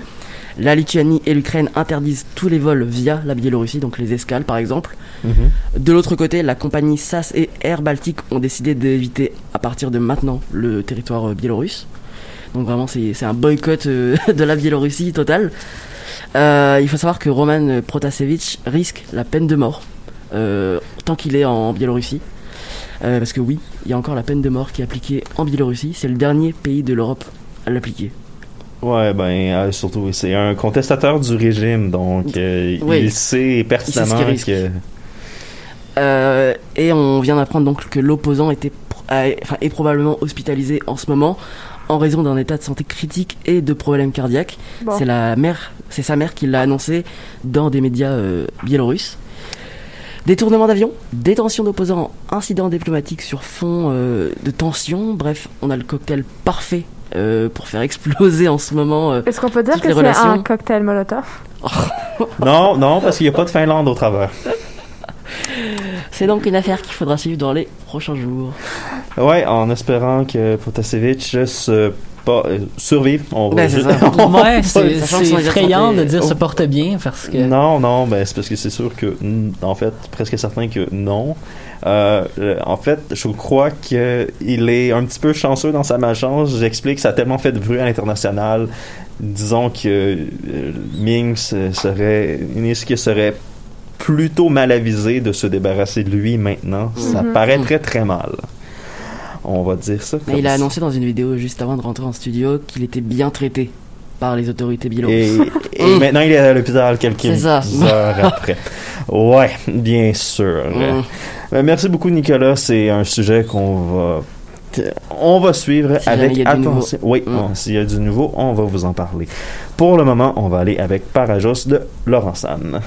La Lituanie et l'Ukraine interdisent tous les vols via la Biélorussie, donc les escales par exemple. Mhm. De l'autre côté, la compagnie SAS et Air Baltic ont décidé d'éviter à partir de maintenant le territoire euh, biélorusse. Donc vraiment, c'est un boycott euh, de la Biélorussie total. Euh, il faut savoir que Roman Protasevich risque la peine de mort euh, tant qu'il est en Biélorussie. Parce que oui, il y a encore la peine de mort qui est appliquée en Biélorussie. C'est le dernier pays de l'Europe à l'appliquer. Ouais, ben, euh, surtout, c'est un contestateur du régime, donc euh, Oui. il sait pertinemment risque. que. Euh, et on vient d'apprendre donc que l'opposant était est probablement hospitalisé en ce moment en raison d'un état de santé critique et de problèmes cardiaques. Bon. C'est la mère, c'est sa mère qui l'a annoncé dans des médias euh, biélorusses. Détournement d'avion, détention d'opposants, incident diplomatique sur fond euh, de tension. Bref, on a le cocktail parfait euh, pour faire exploser en ce moment. euh, Est-ce qu'on peut dire que c'est un cocktail Molotov? Non, non, parce qu'il n'y a pas de Finlande au travers. C'est donc une affaire qu'il faudra suivre dans les prochains jours. Ouais, en espérant que Protasevich se pas, euh, survive. On Ben, c'est Ouais, effrayant de dire Oh. se porte bien parce que. Non, non, ben c'est parce que c'est sûr que, en fait, presque certain que non. Euh, en fait, je crois que il est un petit peu chanceux dans sa malchance. J'explique, ça a tellement fait de bruit à l'international. Disons que euh, Minsk serait, Minsk serait plutôt mal avisé de se débarrasser de lui maintenant. Ça Mhm. paraîtrait très mal. On va dire ça. Mais il a annoncé dans une vidéo juste avant de rentrer en studio qu'il était bien traité par les autorités Et, biélorusses. et Mm. maintenant, il est à l'hôpital quelques heures après. Ouais, bien sûr. Mm. Ben, merci beaucoup, Nicolas. C'est un sujet qu'on va. On va suivre Si avec attention. Oui, bon, s'il y a du nouveau, on va vous en parler. Pour le moment, on va aller avec Parajos de Laurent San.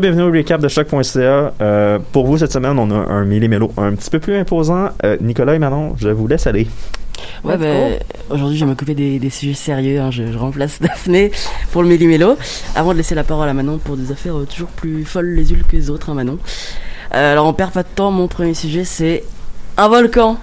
Bienvenue au recap de choc.ca. Euh, pour vous, cette semaine, on a un millimélo un petit peu plus imposant. Euh, Nicolas et Manon, je vous laisse aller. Ouais, ben, aujourd'hui, je vais m'occuper des, des sujets sérieux. hein. Je, je remplace Daphné pour le Méli-Mélo. Avant de laisser la parole à Manon pour des affaires euh, toujours plus folles les unes que les autres, hein, Manon. Euh, alors, on perd pas de temps. Mon premier sujet, c'est un volcan.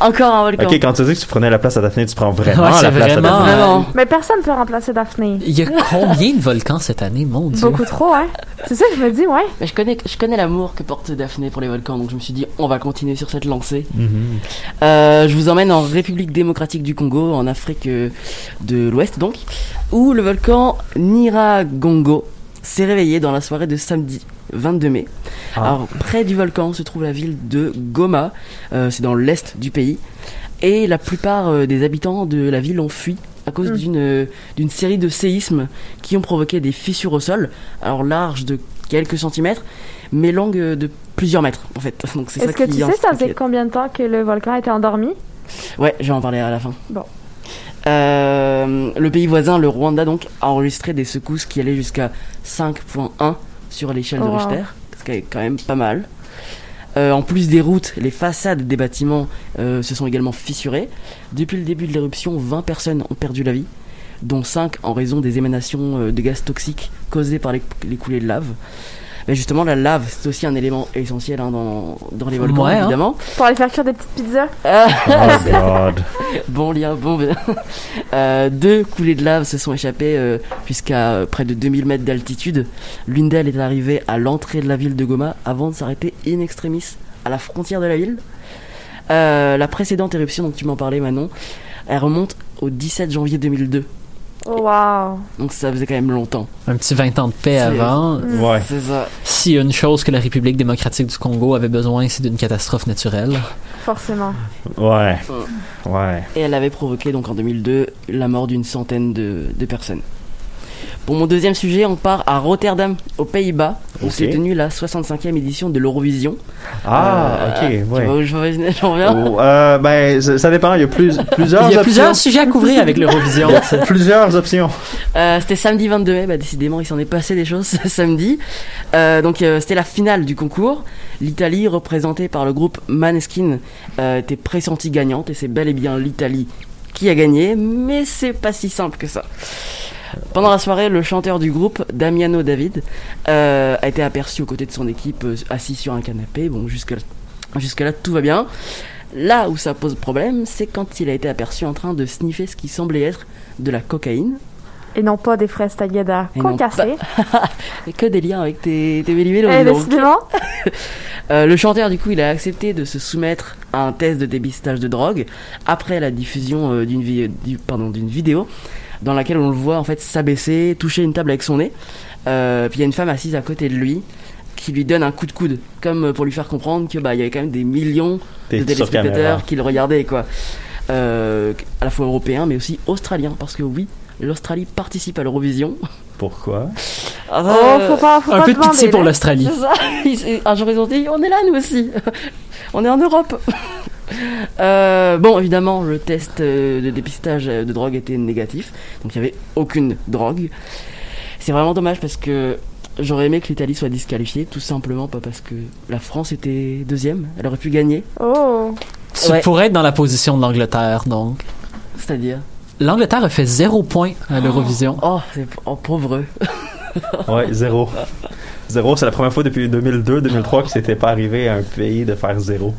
Encore un volcan. Ok, quand tu dis que tu prenais la place à Daphné, tu prends vraiment Ouais, c'est la place vraiment- à Daphné. Vraiment. Mais personne peut remplacer Daphné. Il y a combien de volcans cette année, mon dieu? Beaucoup trop, hein. C'est ça que je me dis, ouais. Mais je connais, je connais l'amour que porte Daphné pour les volcans, donc je me suis dit, on va continuer sur cette lancée. Mhm. Euh, je vous emmène en République démocratique du Congo, en Afrique euh, de l'Ouest donc, où le volcan Niragongo s'est réveillé dans la soirée de samedi 22 mai. Ah. Alors, près du volcan se trouve la ville de Goma, euh, c'est dans l'est du pays, et la plupart euh, des habitants de la ville ont fui à cause Mm. d'une euh, d'une série de séismes qui ont provoqué des fissures au sol, alors larges de quelques centimètres, mais longues de plusieurs mètres en fait. Donc c'est ça Est-ce que qui tu sais, ça faisait inquiète. combien de temps que le volcan était endormi? Ouais, je vais en parler à la fin. Bon. Euh, le pays voisin, le Rwanda, donc, a enregistré des secousses qui allaient jusqu'à 5.1 sur l'échelle de Oh. Richter, ce qui est quand même pas mal. Euh, en plus des routes, les façades des bâtiments euh, se sont également fissurées. Depuis le début de l'éruption, 20 personnes ont perdu la vie, dont 5 en raison des émanations euh, de gaz toxiques causées par les, les coulées de lave. Mais justement, la lave, c'est aussi un élément essentiel hein, dans, dans les volcans, Ouais, hein. évidemment. Pour aller faire cuire des petites pizzas? Euh, Oh god. Bon lien, bon. Euh, deux coulées de lave se sont échappées euh, jusqu'à près de 2000 mètres d'altitude. L'une d'elles est arrivée à l'entrée de la ville de Goma avant de s'arrêter in extremis à la frontière de la ville. Euh, la précédente éruption dont tu m'en parlais, Manon, elle remonte au 17 janvier 2002. Oh, wow. Donc ça faisait quand même longtemps. Un petit 20 ans de paix avant. Ouais. C'est ça. S'il y a une chose que la République démocratique du Congo avait besoin, c'est d'une catastrophe naturelle. Forcément. Ouais. Ouais. Et elle avait provoqué donc en 2002 la mort d'une centaine de, de personnes. Pour mon deuxième sujet, on part à Rotterdam, aux Pays-Bas, où s'est tenue la 65e édition de l'Eurovision. Ah, Euh, ok, Tu vois ouais. où j'en viens Oh, euh, ben, ça ça dépend. Il y a plus, plusieurs Il y a plusieurs sujets à couvrir avec l'Eurovision. plusieurs options. Euh, C'était samedi 22 mai, bah, décidément il s'en est passé des choses samedi. Donc c'était la finale du concours. L'Italie, représentée par le groupe Maneskin, était pressentie gagnante et c'est bel et bien l'Italie qui a gagné, mais c'est pas si simple que ça. Pendant la soirée, le chanteur du groupe, Damiano David, euh, a été aperçu aux côtés de son équipe, euh, assis sur un canapé. Bon, jusque jusque là tout va bien. Là où ça pose problème, c'est quand il a été aperçu en train de sniffer ce qui semblait être de la cocaïne. Et non pas des fraises tagada concassées. Et que des liens avec tes, tes Mélimélos, Eh, décidément. Euh, le chanteur, du coup, il a accepté de se soumettre à un test de dépistage de drogue après la diffusion d'une vi- du- pardon, vidéo dans laquelle on le voit en fait s'abaisser, toucher une table avec son nez. Euh, puis il y a une femme assise à côté de lui qui lui donne un coup de coude, comme euh, pour lui faire comprendre que bah il y avait quand même des millions de téléspectateurs qui le regardaient quoi. Euh, à la fois européens mais aussi australiens parce que oui, l'Australie participe à l'Eurovision. Pourquoi? Oh, faut pas, faut Un pas peu de pitié pour l'Australie. Un jour ils ont dit on est là nous aussi. on est en Europe. Euh, bon évidemment le test euh, de dépistage de drogue était négatif, donc il n'y avait aucune drogue. C'est vraiment dommage parce que j'aurais aimé que l'Italie soit disqualifiée, tout simplement pas parce que la France était deuxième, elle aurait pu gagner, Oh. Tu Ouais. pourrais être dans la position de l'Angleterre, donc. c'est-à-dire? L'Angleterre a fait zéro point à l'Eurovision. Oh, c'est oh, pauvre eux. Ouais, zéro. Zéro, c'est la première fois depuis 2002-2003 que c'était pas arrivé à un pays de faire zéro.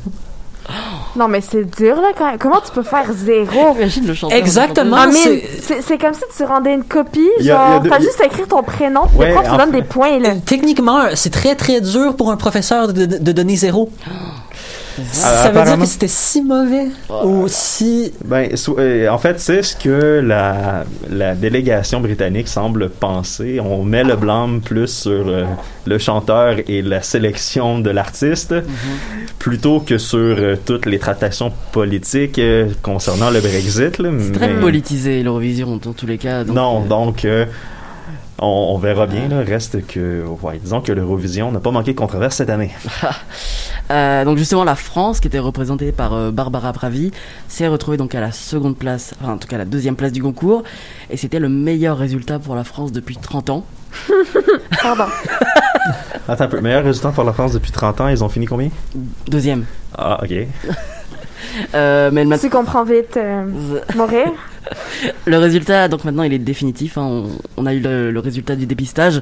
Non, mais c'est dur, là, quand même. Comment tu peux faire zéro? Imagine le chanteur. Exactement. Ah, mais c'est- comme si tu rendais une copie, a- a genre, t'as juste à écrire ton prénom, puis Ouais, le prof te donne des points, là. Techniquement, c'est très très dur pour un professeur de, de- de donner zéro. Ça veut dire que c'était si mauvais ou si Ben, euh, en fait, c'est ce que la, la délégation britannique semble penser. On met le blâme plus sur euh, le chanteur et la sélection de l'artiste, plutôt que sur euh, toutes les tractations politiques euh, concernant le Brexit. C'est très politisé l'Eurovision dans tous les cas. donc, non, euh, donc euh, on, on verra bien. Là, reste que, ouais, disons que l'Eurovision n'a pas manqué de controverse cette année. Euh, donc justement la France qui était représentée par euh, Barbara Pravi s'est retrouvée donc à la seconde place, enfin en tout cas la deuxième place du concours et c'était le meilleur résultat pour la France depuis 30 ans. Pardon. Attends un peu. Meilleur résultat pour la France depuis 30 ans. Ils ont fini combien? Deuxième. Ah, ok. Euh, mais elle m'a Tu comprends vite, euh, mourir? Le résultat, donc maintenant, il est définitif. hein. On, on a eu le, le résultat du dépistage.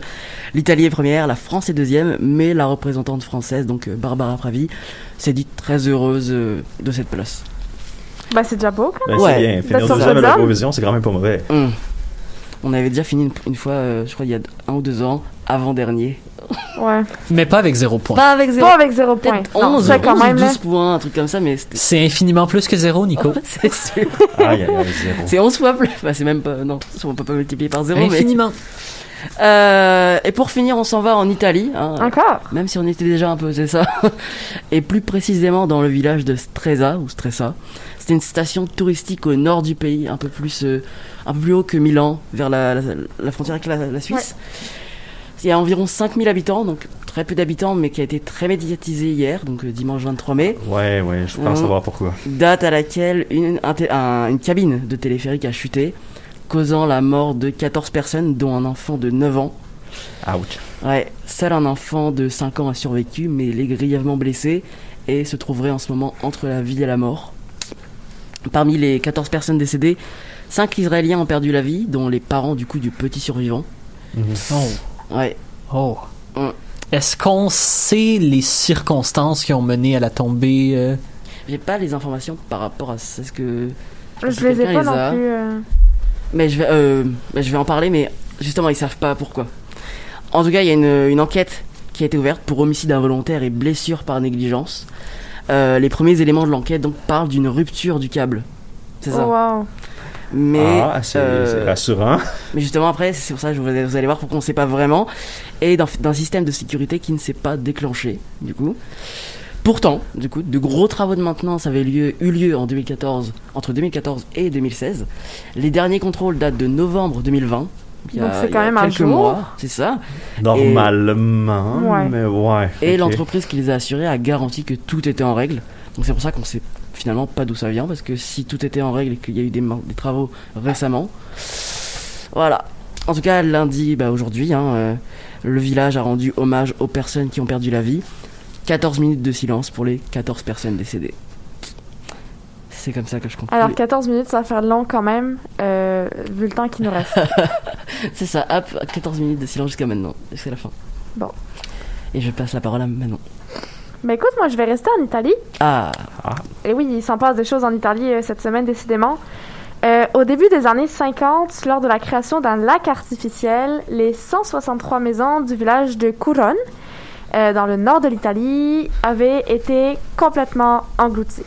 L'Italie est première, la France est deuxième, mais la représentante française, donc euh, Barbara Pravi, s'est dite très heureuse euh, de cette place. Ben, c'est déjà beau, quand Ben, Ouais. c'est bien. Finir deuxième à l'Eurovision, c'est quand même pas mauvais. Hum. On avait déjà fini une, une fois, euh, je crois, il y a un ou deux ans, avant-dernier. Ouais. Mais pas avec zéro point. Pas avec zéro. Pas avec zéro point. Peut-être Non, 11, ça, quand 11 ou même, là. 12 points, un truc comme ça, mais c'était. C'est infiniment plus que zéro, Nico. c'est sûr. Aïe, aïe, aïe, zéro. C'est 11 fois plus. Bah, c'est même pas. Non, on peut pas multiplier par zéro, mais. Infiniment. Euh, et pour finir, on s'en va en Italie. hein. Encore? Même si on était déjà un peu, c'est ça. Et plus précisément dans le village de Stresa, ou Stresa. C'était une station touristique au nord du pays, un peu plus, euh, un peu plus haut que Milan, vers la, la, la frontière avec la, la Suisse. Il y a environ 5000 habitants, donc très peu d'habitants, mais qui a été très médiatisé hier, donc euh, dimanche 23 mai. Ouais, ouais, je pense savoir pourquoi. Date à laquelle une, un té- un- une cabine de téléphérique a chuté, causant la mort de 14 personnes, dont un enfant de 9 ans. Ouch. Ouais, seul un enfant de 5 ans a survécu, mais il est grièvement blessé et se trouverait en ce moment entre la vie et la mort. Parmi les 14 personnes décédées, 5 Israéliens ont perdu la vie, dont les parents du coup du petit survivant. Oh. Ouais, Oh. Mm. Est-ce qu'on sait les circonstances qui ont mené à la tombée euh, j'ai pas les informations par rapport à ce que. Je que les ai pas les non plus. euh. Mais je vais, euh, bah, je vais en parler, mais justement, ils savent pas pourquoi. En tout cas, il y a une, une enquête qui a été ouverte pour homicide involontaire et blessure par négligence. Euh, les premiers éléments de l'enquête donc parlent d'une rupture du câble. C'est ça? Oh, wow. Mais, ah, c'est euh, c'est rassurant. mais justement après, c'est pour ça que vous, vous allez voir pourquoi on ne sait pas vraiment. Et d'un système de sécurité qui ne s'est pas déclenché, du coup. Pourtant, du coup, de gros travaux de maintenance avaient lieu, eu lieu en 2014, entre 2014 et 2016. Les derniers contrôles datent de novembre 2020. il y a- Donc, c'est il y quand a même un quelques jour. mois, c'est ça. Normalement, Ouais. mais ouais. Et l'entreprise qui les a assurés a garanti que tout était en règle. Donc c'est pour ça qu'on sait finalement pas d'où ça vient, parce que si tout était en règle et qu'il y a eu des, travaux récemment, voilà. En tout cas, lundi, bah, aujourd'hui, hein, euh, le village a rendu hommage aux personnes qui ont perdu la vie. 14 minutes de silence pour les 14 personnes décédées. C'est comme ça que je conclue. Alors, 14 minutes, ça va faire long quand même, euh, vu le temps qui nous reste. C'est ça, hop, 14 minutes de silence jusqu'à maintenant, jusqu'à la fin. Bon. Et je passe la parole à Manon. Mais écoute, moi, je vais rester en Italie. Ah, Et oui, il s'en passe des choses en Italie euh, cette semaine, décidément. Euh, au début des années 50, lors de la création d'un lac artificiel, les 163 maisons du village de Couronne, euh, dans le nord de l'Italie, avaient été complètement englouties.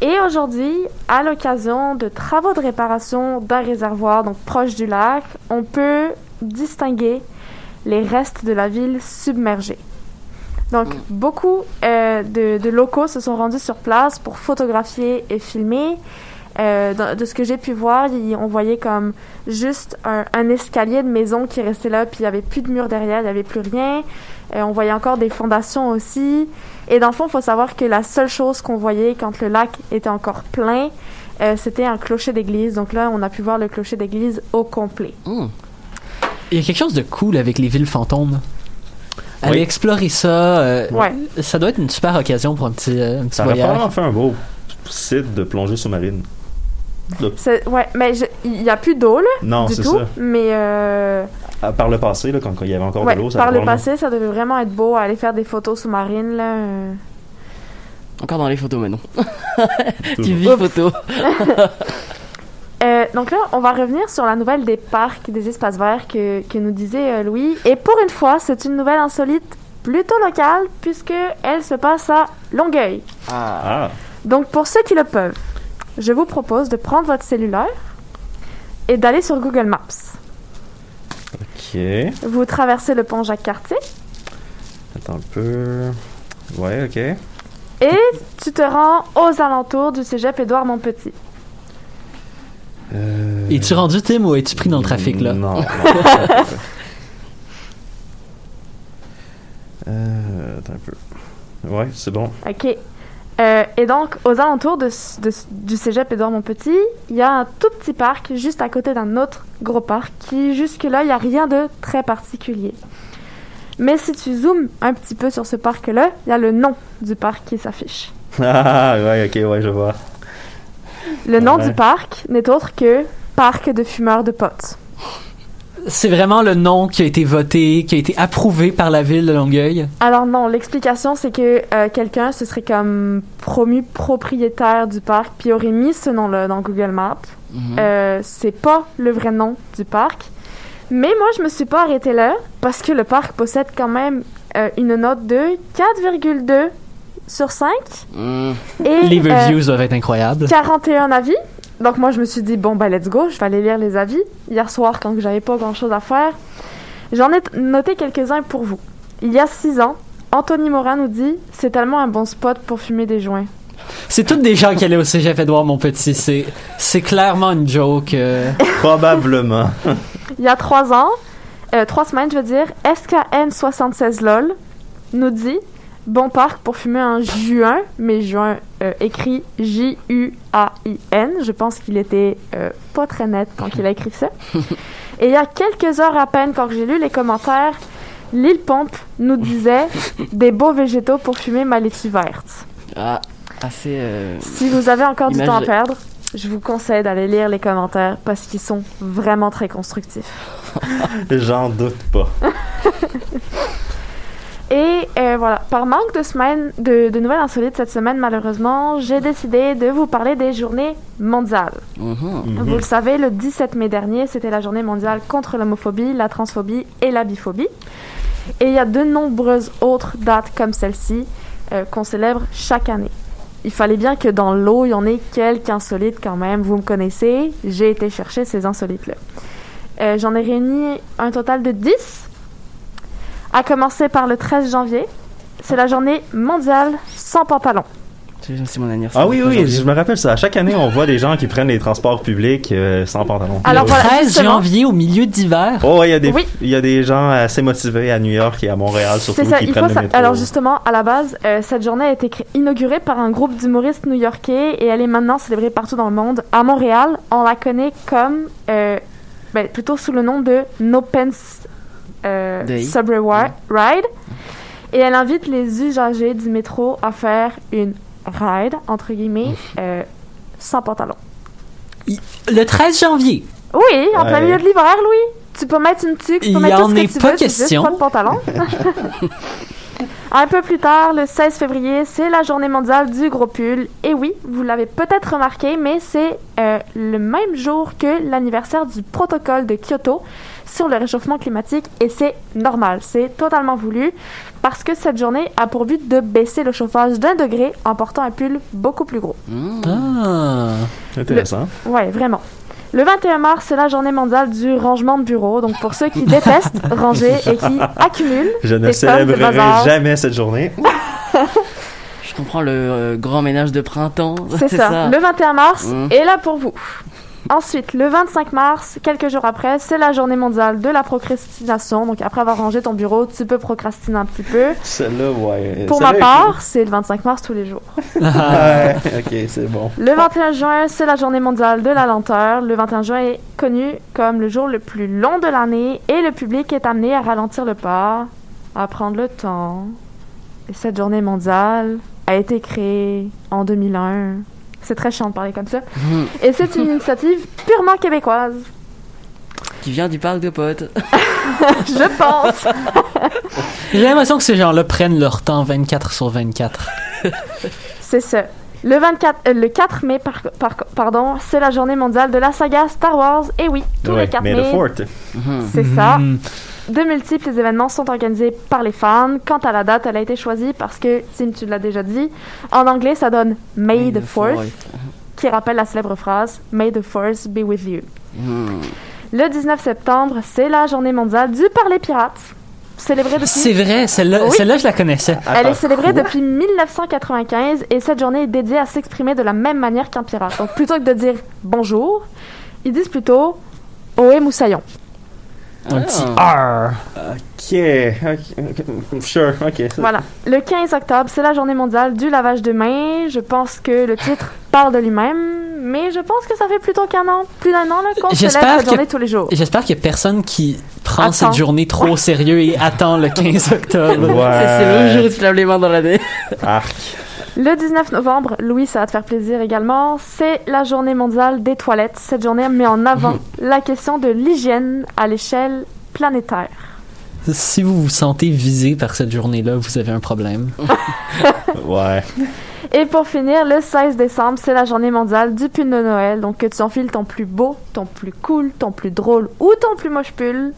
Et aujourd'hui, à l'occasion de travaux de réparation d'un réservoir donc proche du lac, on peut distinguer les restes de la ville submergée. Donc, beaucoup euh, de, de locaux se sont rendus sur place pour photographier et filmer. Euh, de ce que j'ai pu voir, on voyait comme juste un, un escalier de maison qui restait là, puis il n'y avait plus de mur derrière, il n'y avait plus rien. Euh, on voyait encore des fondations aussi. Et dans le fond, il faut savoir que la seule chose qu'on voyait quand le lac était encore plein, euh, c'était un clocher d'église. Donc là, on a pu voir le clocher d'église au complet. hum. Il y a quelque chose de cool avec les villes fantômes. Aller Oui. explorer ça, euh, Ouais. ça doit être une super occasion pour un petit, euh, un petit Ça voyage. probablement fait un beau site de plongée sous-marine. Ouais, mais il n'y a plus d'eau, là, Non, du c'est tout. ça. Mais euh, À- Par le passé, là, quand, il y avait encore ouais, de l'eau, ça par le passé, ça devait vraiment être beau, aller faire des photos sous-marines, là. euh. Encore dans les photos maintenant. Tu Toujours. vis photo. Euh, donc là, on va revenir sur la nouvelle des parcs des espaces verts que, que nous disait euh, Louis. Et pour une fois, c'est une nouvelle insolite plutôt locale puisque elle se passe à Longueuil. Ah, Donc pour ceux qui le peuvent, je vous propose de prendre votre cellulaire et d'aller sur Google Maps. ok. Vous traversez le pont Jacques-Cartier Attends un peu. Ouais, ok. et tu te rends aux alentours du cégep Édouard Montpetit. Euh... Es-tu rendu, Tim, ou es-tu pris dans le trafic, là? Non. non. euh, attends un peu. Ouais, c'est bon. OK. Euh, et donc, aux alentours de, de- du cégep Édouard Montpetit, il y a un tout petit parc juste à côté d'un autre gros parc qui, jusque-là, il n'y a rien de très particulier. Mais si tu zoomes un petit peu sur ce parc-là, il y a le nom du parc qui s'affiche. Ah, ouais, ok, ouais, je vois. Le nom Ouais. du parc n'est autre que Parc de fumeurs de potes. C'est vraiment le nom qui a été voté, qui a été approuvé par la ville de Longueuil? Alors non, l'explication c'est que euh, quelqu'un se serait comme promu propriétaire du parc puis aurait mis ce nom-là dans Google Maps. Mhm. Euh, c'est pas le vrai nom du parc. Mais moi, je me suis pas arrêtée là parce que le parc possède quand même euh, une note de 4,2 sur 5 Mhm. et Les euh, reviews doivent être incroyables. 41 avis. Donc moi, je me suis dit, bon, ben let's go, je vais aller lire les avis. Hier soir, quand j'avais pas grand-chose à faire, j'en ai noté quelques-uns pour vous. Il y a 6 ans, Anthony Morin nous dit, c'est tellement un bon spot pour fumer des joints. C'est toutes des gens qui allaient au cégep Edouard, mon petit. C'est, c'est clairement une joke. euh. Probablement. Il y a 3 ans, 3 semaines, je veux dire, SKN76LOL nous dit, bon parc pour fumer en juin, mais juin euh, écrit J-U-A-I-N. Je pense qu'il était euh, pas très net quand il a écrit ça. Et il y a quelques heures à peine, quand j'ai lu les commentaires, Lille Pompe nous disait des beaux végétaux pour fumer ma laitue verte. Ah, assez. euh, Si vous avez encore du temps à perdre, je vous conseille d'aller lire les commentaires parce qu'ils sont vraiment très constructifs. J'en doute pas. Et euh, voilà, par manque de, semaines, de, de nouvelles insolites cette semaine, malheureusement, j'ai décidé de vous parler des journées mondiales. mhm. Mhm. Vous le savez, le 17 mai dernier, c'était la journée mondiale contre l'homophobie, la transphobie et la biphobie. Et il y a de nombreuses autres dates comme celle-ci euh, qu'on célèbre chaque année. Il fallait bien que dans l'eau, il y en ait quelques insolites quand même. Vous me connaissez, j'ai été chercher ces insolites-là. Euh, J'en ai réuni un total de 10. À commencer par le 13 janvier, c'est la journée mondiale sans pantalon. C'est mon anniversaire. Ah oui, oui, je me rappelle ça. À chaque année, on voit des gens qui prennent les transports publics euh, sans pantalon. Alors le voilà, 13 justement. janvier, au milieu d'hiver. Oh, il y, a des, Oui. il y a des gens assez motivés à New York et à Montréal, surtout, ça, qui il prennent faut le ça. métro. Alors justement, à la base, euh, cette journée a été inaugurée par un groupe d'humoristes new-yorkais et elle est maintenant célébrée partout dans le monde. À Montréal, on la connaît comme, euh, ben, plutôt sous le nom de No Pants. Subway Wi- Ride. Et elle invite les usagers du métro à faire une ride, entre guillemets, euh, sans pantalon. Le 13 janvier. Oui, en plein milieu de l'hiver, Louis. Tu peux mettre une tuque, tu peux mettre tout ce que tu pas veux, c'est juste question. pas de pantalon. Un peu plus tard, le 16 février, c'est la journée mondiale du gros pull. Et oui, vous l'avez peut-être remarqué, mais c'est euh, le même jour que l'anniversaire du protocole de Kyoto sur le réchauffement climatique et c'est normal, c'est totalement voulu parce que cette journée a pour but de baisser le chauffage d'un degré en portant un pull beaucoup plus gros. Ah. Intéressant. Ouais, vraiment. Le 21 mars, c'est la journée mondiale du rangement de bureau. Donc, pour ceux qui détestent ranger et qui accumulent, Je ne célébrerai jamais cette journée. Je comprends le euh, grand ménage de printemps. c'est ça. Le 21 mars Mhm. est là pour vous. Ensuite, le 25 mars, quelques jours après, c'est la journée mondiale de la procrastination. Donc, après avoir rangé ton bureau, tu peux procrastiner un petit peu. Celle-là, ouais. Pour ma part, c'est le 25 mars tous les jours. Ouais, ok, c'est bon. Le 21 juin, c'est la journée mondiale de la lenteur. Le 21 juin est connu comme le jour le plus long de l'année et le public est amené à ralentir le pas, à prendre le temps. Et cette journée mondiale a été créée en 2001. C'est très chiant de parler comme ça. Mhm. Et c'est une initiative purement québécoise. Qui vient du parc de potes. Je pense. J'ai l'impression que ces gens-là prennent leur temps 24 sur 24. C'est ça. Le, 24, euh, le 4 mai, par, par- pardon, c'est la journée mondiale de la saga Star Wars. Et oui, tous Ouais, les 4 mais mai. Mhm. c'est ça. De multiples événements sont organisés par les fans. Quant à la date, elle a été choisie parce que, Tim, tu l'as déjà dit, en anglais, ça donne May the Fourth, qui rappelle la célèbre phrase May the Force be with you. Mhm. Le 19 septembre, c'est la journée mondiale du parler pirate. Célébrée C'est depuis... vrai, celle-là, Oui. je la connaissais. Elle est célébrée quoi? depuis 1995 et cette journée est dédiée à s'exprimer de la même manière qu'un pirate. Donc plutôt que de dire bonjour, ils disent plutôt Ohé moussaillon. Un petit Ah. R. Ok, ok, ok, sure, ok. Voilà. Le 15 octobre, c'est la journée mondiale du lavage de mains. Je pense que le titre parle de lui-même, mais je pense que ça fait plutôt qu'un an, plus d'un an qu'on J'espère célèbre cette que- journée tous les jours. J'espère qu'il y a personne qui prend Attends. cette journée trop au sérieux et attend le 15 octobre. Ouais. C'est le jour où tu te laves les mains dans l'année. Arc. Le 19 novembre, Louis, ça va te faire plaisir également, c'est la journée mondiale des toilettes. Cette journée met en avant la question de l'hygiène à l'échelle planétaire. Si vous vous sentez visé par cette journée-là, vous avez un problème. Ouais. Et pour finir, le 16 décembre, c'est la journée mondiale du pull de Noël. Donc que tu enfiles ton plus beau, ton plus cool, ton plus drôle ou ton plus moche pull,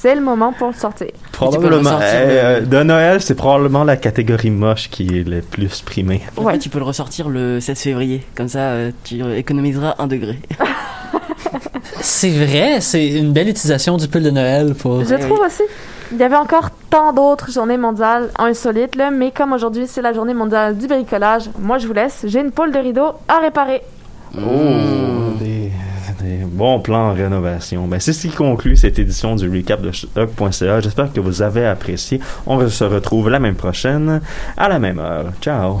c'est le moment pour le sortir. Probablement. ressortir euh, de Noël, c'est probablement la catégorie moche qui est le plus primée. Ouais. Tu peux le ressortir le 16 février. Comme ça, euh, tu économiseras un degré. C'est vrai, c'est une belle utilisation du pull de Noël pour. Je trouve aussi. Il y avait encore tant d'autres journées mondiales insolites, là, mais comme aujourd'hui c'est la journée mondiale du bricolage, moi je vous laisse, j'ai une poule de rideau à réparer. Oh, des, plans en rénovation. Ben, c'est ce qui conclut cette édition du recap de choc.ca. J'espère que vous avez apprécié. On se retrouve la même prochaine, à la même heure. Ciao!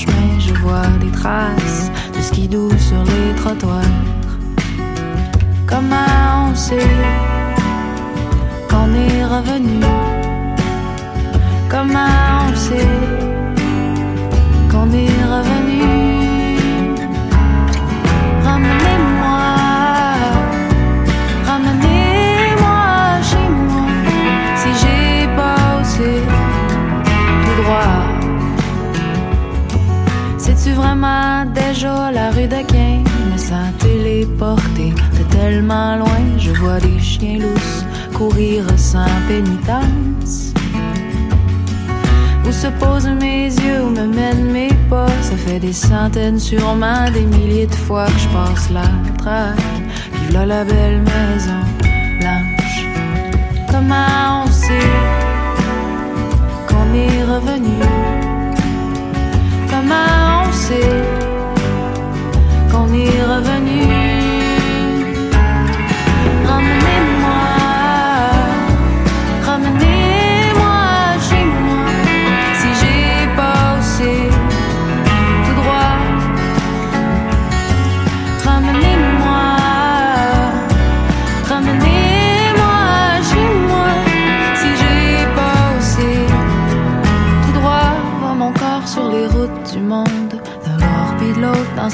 chemin. Je vois des traces de skidoo sur les trottoirs. Comment on sait qu'on est revenu? Comment on sait Déjà la rue d'Aquin Me sens téléporté de tellement loin. Je vois des chiens lousses courir sans pénitence. Où se posent mes yeux, où me mènent mes pas. Ça fait des centaines, sûrement des milliers de fois que je passe la traque. Vive là la belle maison blanche. Comment on sait qu'on est revenu? Comment sait qu'on est revenu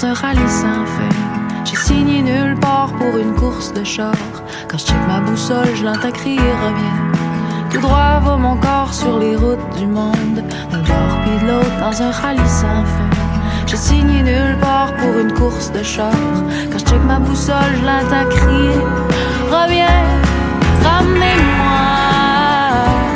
un rallye sans fin. J'ai signé nulle part pour une course de char. Quand je check ma boussole, je l'entends crier reviens. Tout droit va mon corps sur les routes du monde, d'un bord puis l'autre dans un rallye sans fin. J'ai signé nulle part pour une course de char. Quand je check ma boussole, je l'entends crier Reviens, ramenez-moi.